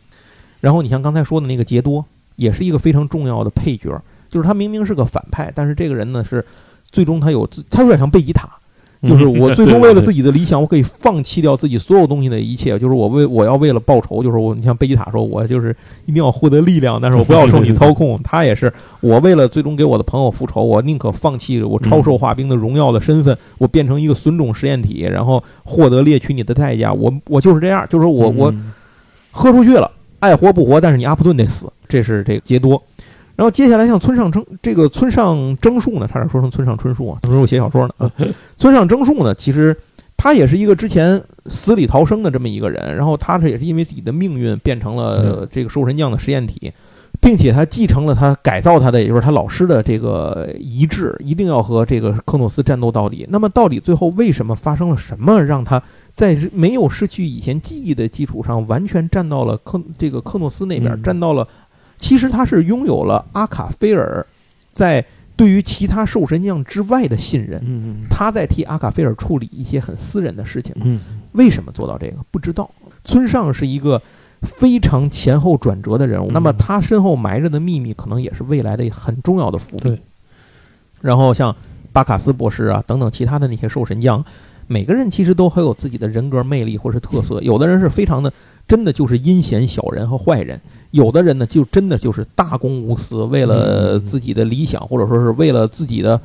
然后，你像刚才说的那个杰多，也是一个非常重要的配角。就是他明明是个反派，但是这个人呢是最终他有自，他有点像贝吉塔，就是我最终为了自己的理想，我可以放弃掉自己所有东西的一切，就是我为我要为了报仇，就是我你像贝吉塔说，我就是一定要获得力量，但是我不要受你操控。他也是我为了最终给我的朋友复仇，我宁可放弃我超兽化兵的荣耀的身份，我变成一个损种实验体，然后获得猎取你的代价。我我就是这样，就是我我喝出去了，爱活不活，但是你阿普顿得死。这是这个杰多。然后接下来像村上征这个村上征树呢，差点说成村上春树啊，春树写小说呢啊。*laughs* 村上征树呢，其实他也是一个之前死里逃生的这么一个人，然后他这也是因为自己的命运变成了这个兽神将的实验体，并且他继承了他改造他的，也就是他老师的这个遗志，一定要和这个克诺斯战斗到底。那么到底最后为什么发生了什么，让他在没有失去以前记忆的基础上，完全站到了克这个克诺斯那边，站到了。其实他是拥有了阿卡菲尔在对于其他兽神将之外的信任，他在替阿卡菲尔处理一些很私人的事情。为什么做到这个？不知道。村上是一个非常前后转折的人物，那么他身后埋着的秘密，可能也是未来的很重要的伏笔。然后像巴卡斯博士啊等等其他的那些兽神将，每个人其实都很有自己的人格魅力或是特色，有的人是非常的。真的就是阴险小人和坏人，有的人呢就真的就是大公无私，为了自己的理想或者说是为了自己的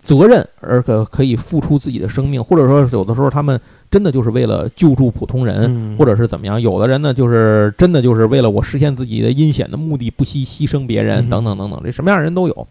责任而可可以付出自己的生命，或者说有的时候他们真的就是为了救助普通人，或者是怎么样。有的人呢就是真的就是为了我实现自己的阴险的目的，不惜牺牲别人等等等等，这什么样的人都有。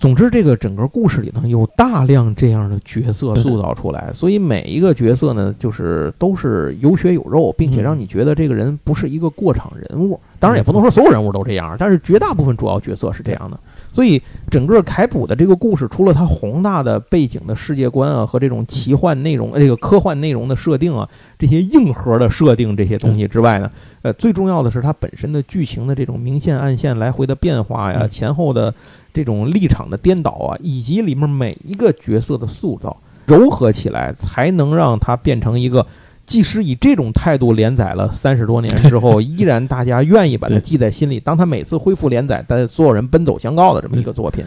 总之，这个整个故事里呢，有大量这样的角色塑造出来，所以每一个角色呢，就是都是有血有肉，并且让你觉得这个人不是一个过场人物。当然，也不能说所有人物都这样，但是绝大部分主要角色是这样的。所以，整个凯普的这个故事，除了它宏大的背景的世界观啊，和这种奇幻内容、这个科幻内容的设定啊，这些硬核的设定这些东西之外呢，呃，最重要的是它本身的剧情的这种明线暗线来回的变化呀，前后的这种立场的颠倒啊，以及里面每一个角色的塑造糅合起来，才能让它变成一个。即使以这种态度连载了三十多年之后，依然大家愿意把它记在心里。当他每次恢复连载，但所有人奔走相告的这么一个作品，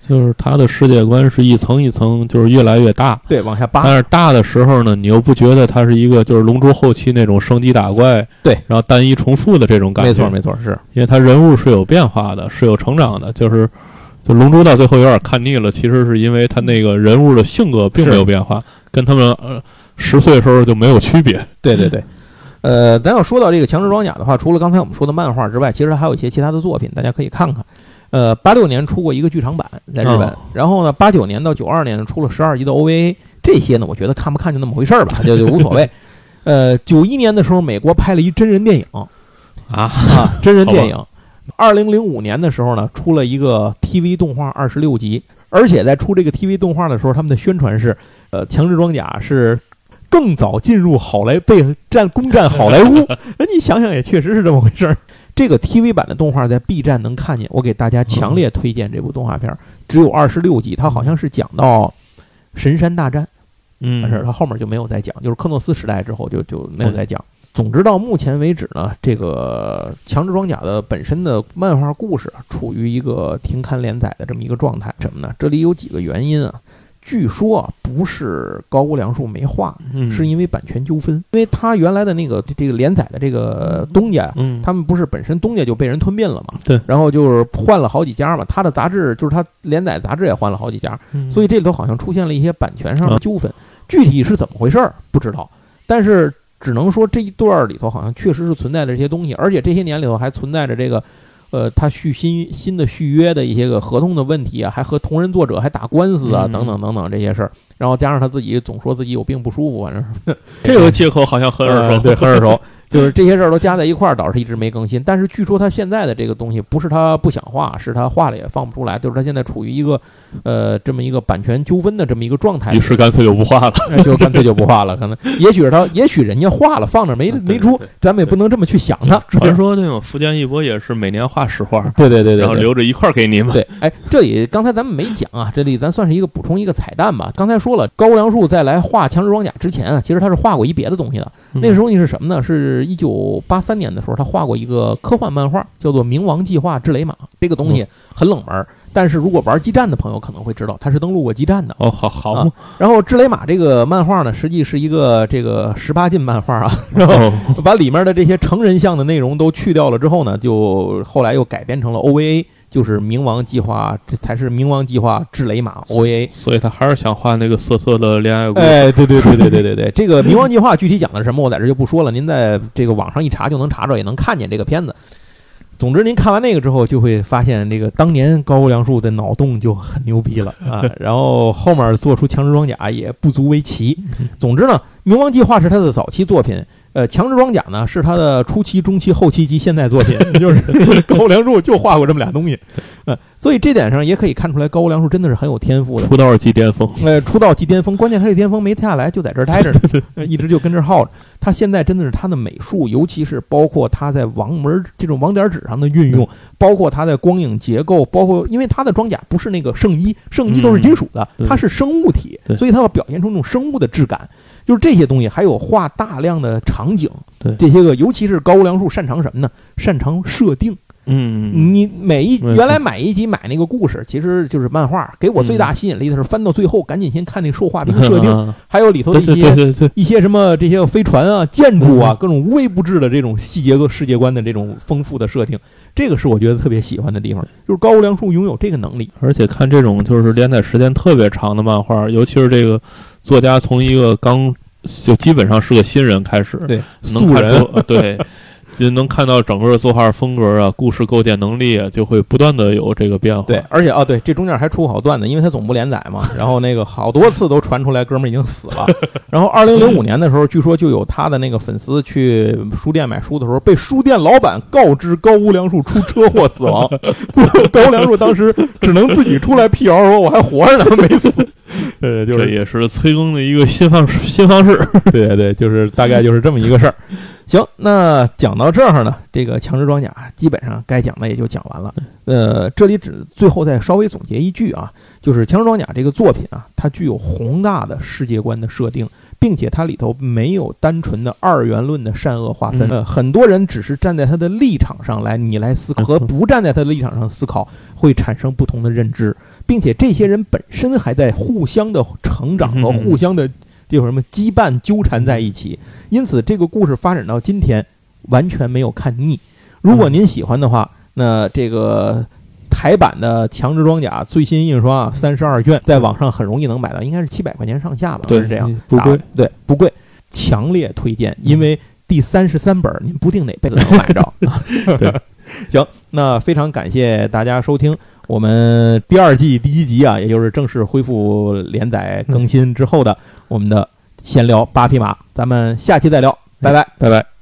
就是他的世界观是一层一层，就是越来越大，对，往下扒。但是大的时候呢，你又不觉得它是一个就是《龙珠》后期那种升级打怪，对，然后单一重复的这种感觉。没错，没错，是因为他人物是有变化的，是有成长的。就是就《龙珠》到最后有点看腻了，其实是因为他那个人物的性格并没有变化，跟他们呃。十岁的时候就没有区别。对对对，呃，咱要说到这个强制装甲的话，除了刚才我们说的漫画之外，其实还有一些其他的作品，大家可以看看。呃，八六年出过一个剧场版在日本，然后呢，八九年到九二年出了十二集的 OVA，这些呢，我觉得看不看就那么回事儿吧，就就无所谓。呃，九一年的时候，美国拍了一真人电影啊啊，真人电影。二零零五年的时候呢，出了一个 TV 动画二十六集，而且在出这个 TV 动画的时候，他们的宣传是，呃，强制装甲是。更早进入好莱被战攻占好莱坞，*laughs* 那你想想也确实是这么回事儿。这个 TV 版的动画在 B 站能看见，我给大家强烈推荐这部动画片，只有二十六集，它好像是讲到神山大战，嗯，但是它后面就没有再讲，就是克诺斯时代之后就就没有再讲。总之到目前为止呢，这个强制装甲的本身的漫画故事处于一个停刊连载的这么一个状态，什么呢？这里有几个原因啊。据说啊，不是高屋良树没画，是因为版权纠纷。因为他原来的那个这个连载的这个东家，他们不是本身东家就被人吞并了嘛？对。然后就是换了好几家嘛，他的杂志就是他连载杂志也换了好几家，所以这里头好像出现了一些版权上的纠纷。具体是怎么回事儿不知道，但是只能说这一段里头好像确实是存在着这些东西，而且这些年里头还存在着这个呃，他续新新的续约的一些个合同的问题啊，还和同人作者还打官司啊，嗯等等等等这些事儿。然后加上他自己总说自己有病不舒服，反正是这个借口好像很耳熟，呃对，很耳熟。*laughs* 就是这些事儿都加在一块儿，导致他一直没更新。但是据说他现在的这个东西不是他不想画，是他画了也放不出来，就是他现在处于一个呃这么一个版权纠纷的这么一个状态于，是干脆就不画了。哎就干脆就不画了。可能也许是他，也许人家画了放着没没出，咱们也不能这么去想他。*laughs* 传说那种福建一博也是每年画十画，对对对对，然后留着一块儿给你们。对，哎，这里刚才咱们没讲啊，这里咱算是一个补充一个彩蛋吧。刚才说了，高良树在来画《强制装甲》之前啊，其实他是画过一别的东西的。嗯那个时候你是什么呢？是一九八三年的时候，他画过一个科幻漫画，叫做《冥王计划之雷马》。这个东西很冷门，但是如果玩激战的朋友可能会知道，它是登陆过激战的。哦，好好啊，然后《之雷马》这个漫画呢，实际是一个这个十八禁漫画啊，然后哦，把里面的这些成人向的内容都去掉了之后呢，就后来又改编成了 OVA，就是冥王计划，这才是冥王计划智雷马 OVA。所以他还是想画那个色色的恋爱故事。哎，对对对对对对对，这个冥王计划具体讲的是什么，我在这就不说了，您在这个网上一查就能查着，也能看见这个片子。总之，您看完那个之后，就会发现这个当年高良树的脑洞就很牛逼了啊，*laughs* 然后后面做出强制装甲也不足为奇。总之呢，冥王计划是他的早期作品，呃，强制装甲呢是他的初期、中期、后期及现代作品，*laughs* 就是高梁树就画过这么俩东西，呃，所以这点上也可以看出来高梁树真的是很有天赋的。出道即巅峰，呃，出道即巅峰，关键他这巅峰没下来，就在这儿待着呢，呃一直就跟这儿耗着。他现在真的是他的美术，尤其是包括他在网门这种网点纸上的运用，包括他在光影结构，包括因为他的装甲不是那个圣衣，圣衣都是金属的，对它是生物体，所以它要表现出那种生物的质感。就是这些东西，还有画大量的场景，对。这些个，尤其是高良树擅长什么呢？擅长设定。嗯，你每一原来买一集买那个故事，其实就是漫画，给我最大吸引力的是翻到最后，赶紧先看那兽化兵设定，*laughs* 还有里头的一些一些什么这些飞船啊、建筑啊嗯，各种无微不至的这种细节和世界观的这种丰富的设定，这个是我觉得特别喜欢的地方，就是高良树拥有这个能力。而且看这种就是连载时间特别长的漫画，尤其是这个作家从一个刚就基本上是个新人开始，对，能看对，*laughs* 就能看到整个作画风格啊、故事构建能力啊，就会不断的有这个变化。对，而且哦，对，这中间还出过好段子，因为他总部连载嘛，然后那个好多次都传出来哥们儿已经死了。然后二零零五年的时候，据说就有他的那个粉丝去书店买书的时候，被书店老板告知高屋良树出车祸死亡，*laughs* 高屋良树当时只能自己出来辟谣说我还活着呢，没死。*laughs* 呃，就是这也是催更的一个新方式，新方式。*laughs* 对对对，就是大概就是这么一个事儿。行，那讲到这儿呢，这个强制装甲基本上该讲的也就讲完了。呃，这里只最后再稍微总结一句啊，就是强制装甲这个作品啊，它具有宏大的世界观的设定，并且它里头没有单纯的二元论的善恶划分。嗯呃，很多人只是站在他的立场上来你来思考，*laughs* 和不站在他的立场上思考会产生不同的认知，并且这些人本身还在互相的成长和嗯互相的这种什么羁绊纠缠在一起。因此，这个故事发展到今天，完全没有看腻。如果您喜欢的话，那这个台版的《强制装甲》最新印刷三十二卷，在网上很容易能买到，应该是七百块钱上下吧？对是这样，不贵，对，不贵，强烈推荐，因为第三十三本您不定哪辈子能买着。*laughs* 对，行，那非常感谢大家收听我们第二季第一集啊，也就是正式恢复连载更新之后的我们的闲聊八匹马，咱们下期再聊，拜拜。拜拜。